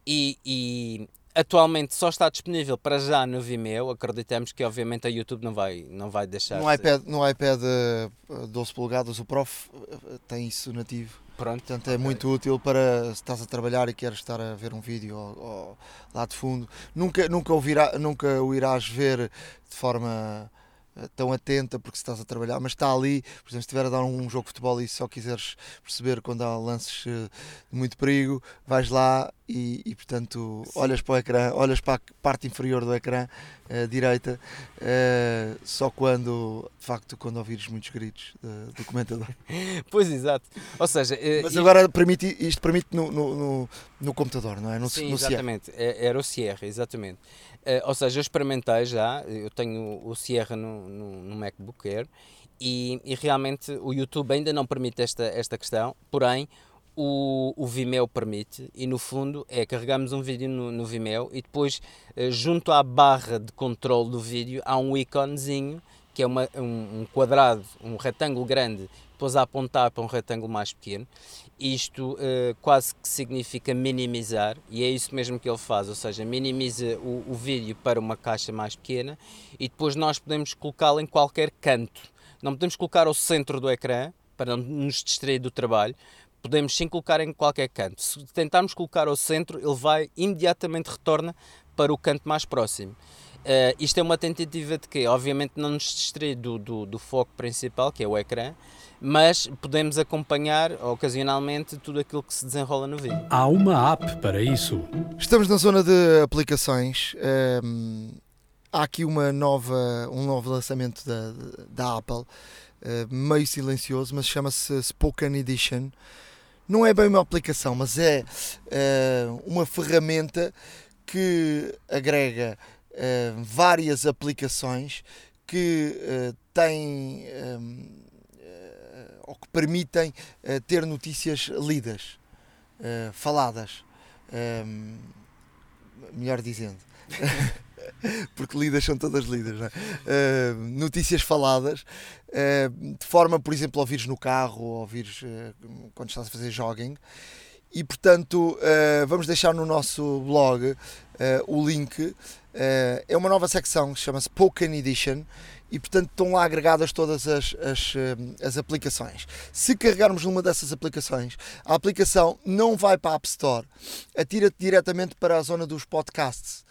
e, e atualmente só está disponível para já no Vimeo. Acreditamos que obviamente a YouTube não vai, não vai deixar. No iPad, no iPad 12 eh, polegadas, o Prof eh, tem isso nativo. Pronto. Portanto, é okay. muito útil para se estás a trabalhar e queres estar a ver um vídeo ou, ou lá de fundo. Nunca, nunca, o virá, nunca o irás ver de forma tão atenta porque estás a trabalhar, mas está ali, por exemplo, se estiver a dar um jogo de futebol e só quiseres perceber quando há lances eh, de muito perigo, vais lá e, e portanto Sim. olhas para o ecrã, olhas para a parte inferior do ecrã uh, direita, uh, só quando, de facto, quando ouvires muitos gritos uh, do comentador. pois exato. Ou seja, mas isto... agora permite, isto permite no, no, no, no computador, não é? No, Sim, exatamente. É, era o Sierra, exatamente. Ou seja, eu experimentei já, eu tenho o Sierra no, no, no MacBook Air e, e, realmente o YouTube ainda não permite esta, esta questão, porém o, o Vimeo permite e no fundo é carregamos um vídeo no, no Vimeo e depois eh, junto à barra de controle do vídeo há um íconezinho que é uma, um, um, quadrado, um retângulo grande depois a apontar para um retângulo mais pequeno. Isto uh, quase que significa minimizar, e é isso mesmo que ele faz, ou seja, minimiza o, o vídeo para uma caixa mais pequena e depois nós podemos colocá-lo em qualquer canto. Não podemos colocar ao centro do ecrã para não nos distrair do trabalho, podemos sim colocar em qualquer canto. Se tentarmos colocar ao centro, ele vai imediatamente retorna para o canto mais próximo. Uh, isto é uma tentativa de quê? Obviamente não nos distrair do, do, do, foco principal, que é o ecrã, mas podemos acompanhar ocasionalmente tudo aquilo que se desenrola no vídeo. Há uma app para isso. Estamos na zona de aplicações. Um, há aqui uma nova, um novo lançamento da, da Apple, uh, meio silencioso, mas chama-se Spoken Edition. Não é bem uma aplicação, mas é uh, uma ferramenta que agrega uh, várias aplicações que uh, têm um, uh, ou que permitem ter notícias lidas, faladas, um, melhor dizendo. porque lidas são todas lidas, é? uh, notícias faladas, uh, de forma, por exemplo, a ouvires no carro ou ouvires uh, quando estás a fazer jogging. E portanto, vamos deixar no nosso blog o link Uh, é uma nova secção que chama-se Poken Edition e portanto estão lá agregadas todas as, as, eh, as, aplicações. Se carregarmos numa dessas aplicações, a aplicação não vai para a App Store, atira-te diretamente para a zona dos podcasts.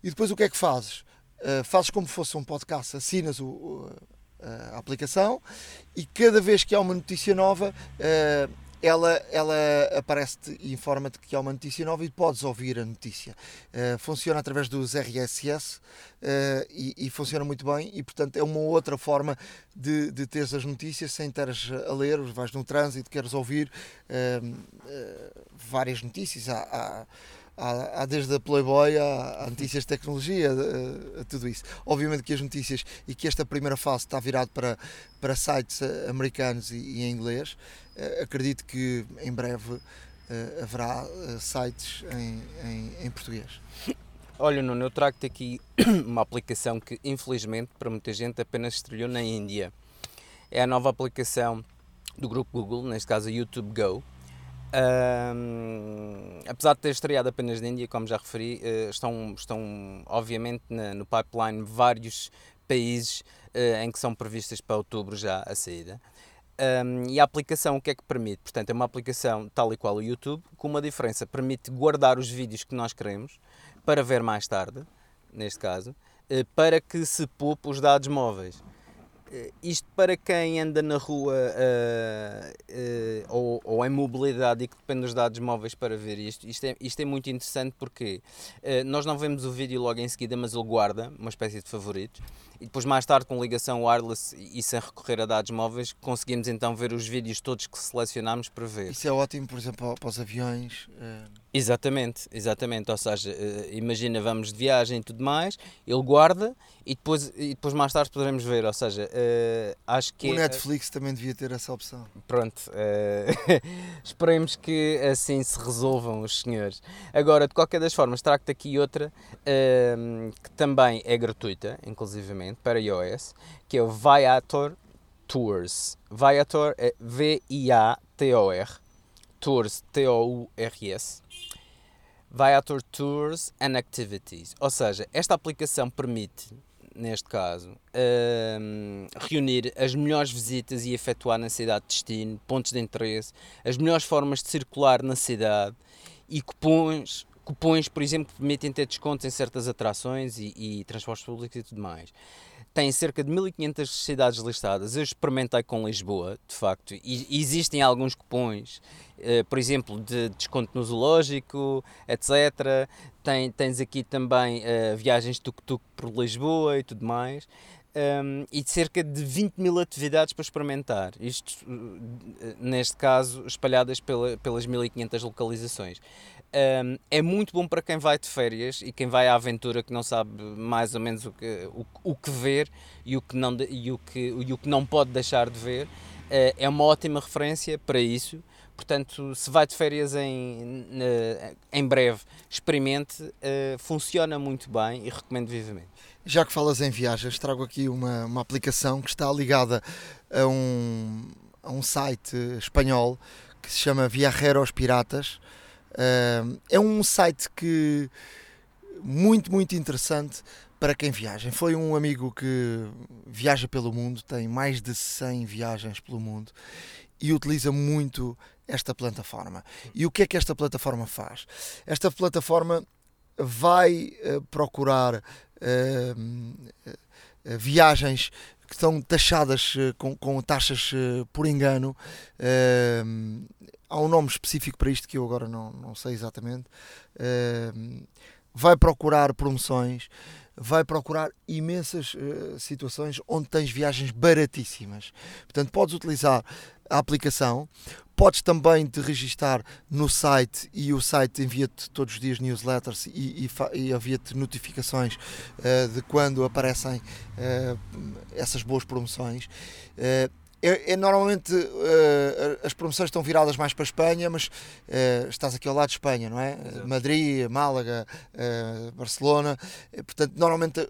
E depois o que é que fazes? Uh, fazes como se fosse um podcast, assinas o, o, a aplicação e cada vez que há uma notícia nova, ela, ela aparece-te e informa-te que há uma notícia nova e podes ouvir a notícia. Uh, funciona através dos RSS uh, eh, e, e, funciona muito bem e, portanto, é uma outra forma de, de teres as notícias sem teres a ler, vais no trânsito, queres ouvir uh, várias notícias. Há, há, Há, há, desde a Playboy a, notícias de tecnologia, a, a, tudo isso. Obviamente que as notícias e que esta primeira fase está virado para, para sites americanos e, e em inglês, eh, acredito que em breve eh, haverá eh, sites em, em, em português. Olha, Nuno, eu trago-te aqui uma aplicação que, infelizmente, para muita gente apenas estreou na Índia. É a nova aplicação do grupo Google, neste caso a YouTube Go. Um, apesar de ter estreado apenas na Índia, como já referi, uh, estão, estão obviamente na, no pipeline vários países uh, em que são previstas para outubro já a saída. Um, e a aplicação o que é que permite? Portanto, é uma aplicação tal e qual o YouTube, com uma diferença, permite guardar os vídeos que nós queremos para ver mais tarde, neste caso, eh, para que se poupe os dados móveis. Eh, isto para quem anda na rua uh, uh, ou, ou em mobilidade e que depende dos dados móveis para ver isto, isto é, isto é muito interessante porque uh, nós não vemos o vídeo logo em seguida, mas ele guarda uma espécie de favoritos e depois mais tarde com ligação wireless e sem recorrer a dados móveis conseguimos então ver os vídeos todos que selecionámos para ver. Isso é ótimo, por exemplo, para os aviões. Exatamente, exatamente. Ou seja, imagina, vamos de viagem e tudo mais, ele guarda e depois, e depois mais tarde poderemos ver. Ou seja, uh, acho que. O Netflix uh, também devia ter essa opção. Pronto, uh, esperemos que assim se resolvam os senhores. Agora, de qualquer das formas, trago-te aqui outra que também é gratuita, inclusivamente, para iOS, que é o Viator Tours. Viator é V-I-A-T-O-R. Tours, T-O-U-R-S. Viator Tours and Activities. Ou seja, esta aplicação permite neste caso, uh, reunir as melhores visitas e efetuar na cidade de destino, pontos de interesse, as melhores formas de circular na cidade e cupons, cupons por exemplo, que permitem ter descontos em certas atrações e, e transportes públicos e tudo mais tem cerca de 1500 cidades listadas. Eu experimentei com Lisboa, de facto, e existem alguns cupons, uh, por exemplo, de desconto no zoológico, etc. Tem, tens aqui também uh, viagens tuk-tuk por Lisboa e tudo mais. Um, e de cerca de 20 mil atividades para experimentar. Isto, eh, neste caso, espalhadas pela, pelas 1500 localizações. Um, é muito bom para quem vai de férias e quem vai à aventura que não sabe mais ou menos o que, o, o que ver e o que, não, e, o que, e o que não pode deixar de ver. Uh, é uma ótima referência para isso. Portanto, se vai de férias em, em breve, experimente, uh, funciona muito bem e recomendo vivamente. Já que falas em viagens, trago aqui uma, uma aplicação que está ligada a um, a um site espanhol que se chama Viajeros Piratas. É um site que muito, muito interessante para quem viaja. Foi um amigo que viaja pelo mundo, tem mais de 100 viagens pelo mundo e utiliza muito esta plataforma. E o que é que esta plataforma faz? Esta plataforma vai uh, procurar uh, viagens que estão taxadas com, com taxas por engano. há um nome específico para isto que eu agora não, não sei exatamente. vai procurar promoções vai procurar imensas uh, situações onde tens viagens baratíssimas. Portanto, podes utilizar a aplicação, podes também te registar no site e o site envia-te todos os dias newsletters e, e, e envia-te notificações uh, de quando aparecem uh, essas boas promoções. É, é, normalmente uh, as promoções estão viradas mais para a Espanha, mas uh, estás aqui ao lado de Espanha, não é? Exato. Madrid, Málaga, uh, Barcelona. portanto, normalmente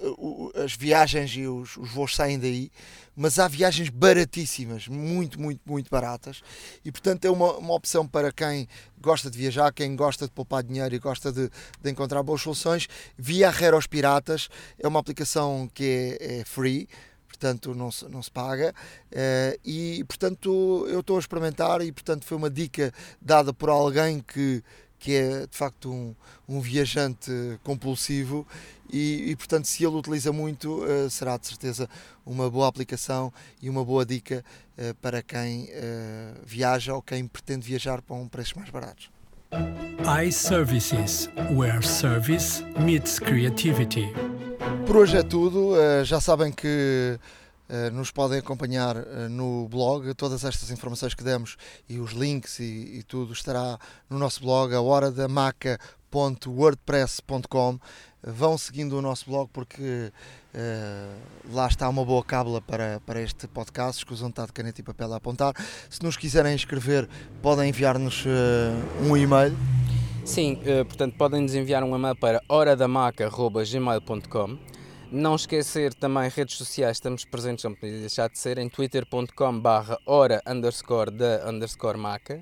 as viagens e os, os, voos saem daí, mas há viagens baratíssimas, muito, muito, muito baratas. E portanto é uma, uma opção para quem gosta de viajar, quem gosta de poupar dinheiro e gosta de, de encontrar boas soluções. Via Reros Piratas é uma aplicação que é, é free portanto não se, não se paga uh, e portanto eu estou a experimentar e portanto foi uma dica dada por alguém que, que é de facto um, um viajante compulsivo e, e, portanto se ele utiliza muito uh, será de certeza uma boa aplicação e uma boa dica uh, para quem viaja ou quem pretende viajar para um preços mais baratos. iServices, where service meets creativity. Por hoje é tudo. Uh, já sabem que uh, nos podem acompanhar uh, no blog. Todas estas informações que demos e os links e, e tudo estará no nosso blog, a hora da maca.wordpress.com. Vão seguindo o nosso blog porque lá está uma boa cábula para, para este podcast. Escusam de estar de caneta e papel a apontar. Se nos quiserem escrever, podem enviar-nos um e-mail Sim, uh, portanto podem nos enviar um e-mail para horadamaca.gmail.com Não esquecer também redes sociais, estamos presentes, não podia deixar de ser, em twitter.com barra hora underscore da underscore maca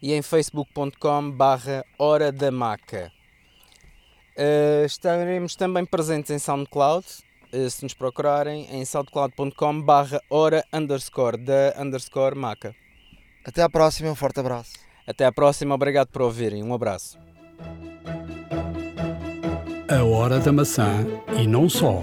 e em facebook.com barra hora da maca. Uh, estaremos também presentes em SoundCloud, uh, se nos procurarem, em soundcloud.com barra hora underscore da underscore maca. Até à próxima, um forte abraço. Até à próxima, obrigado por ouvirem. Um abraço. A Hora da Maçã e não só.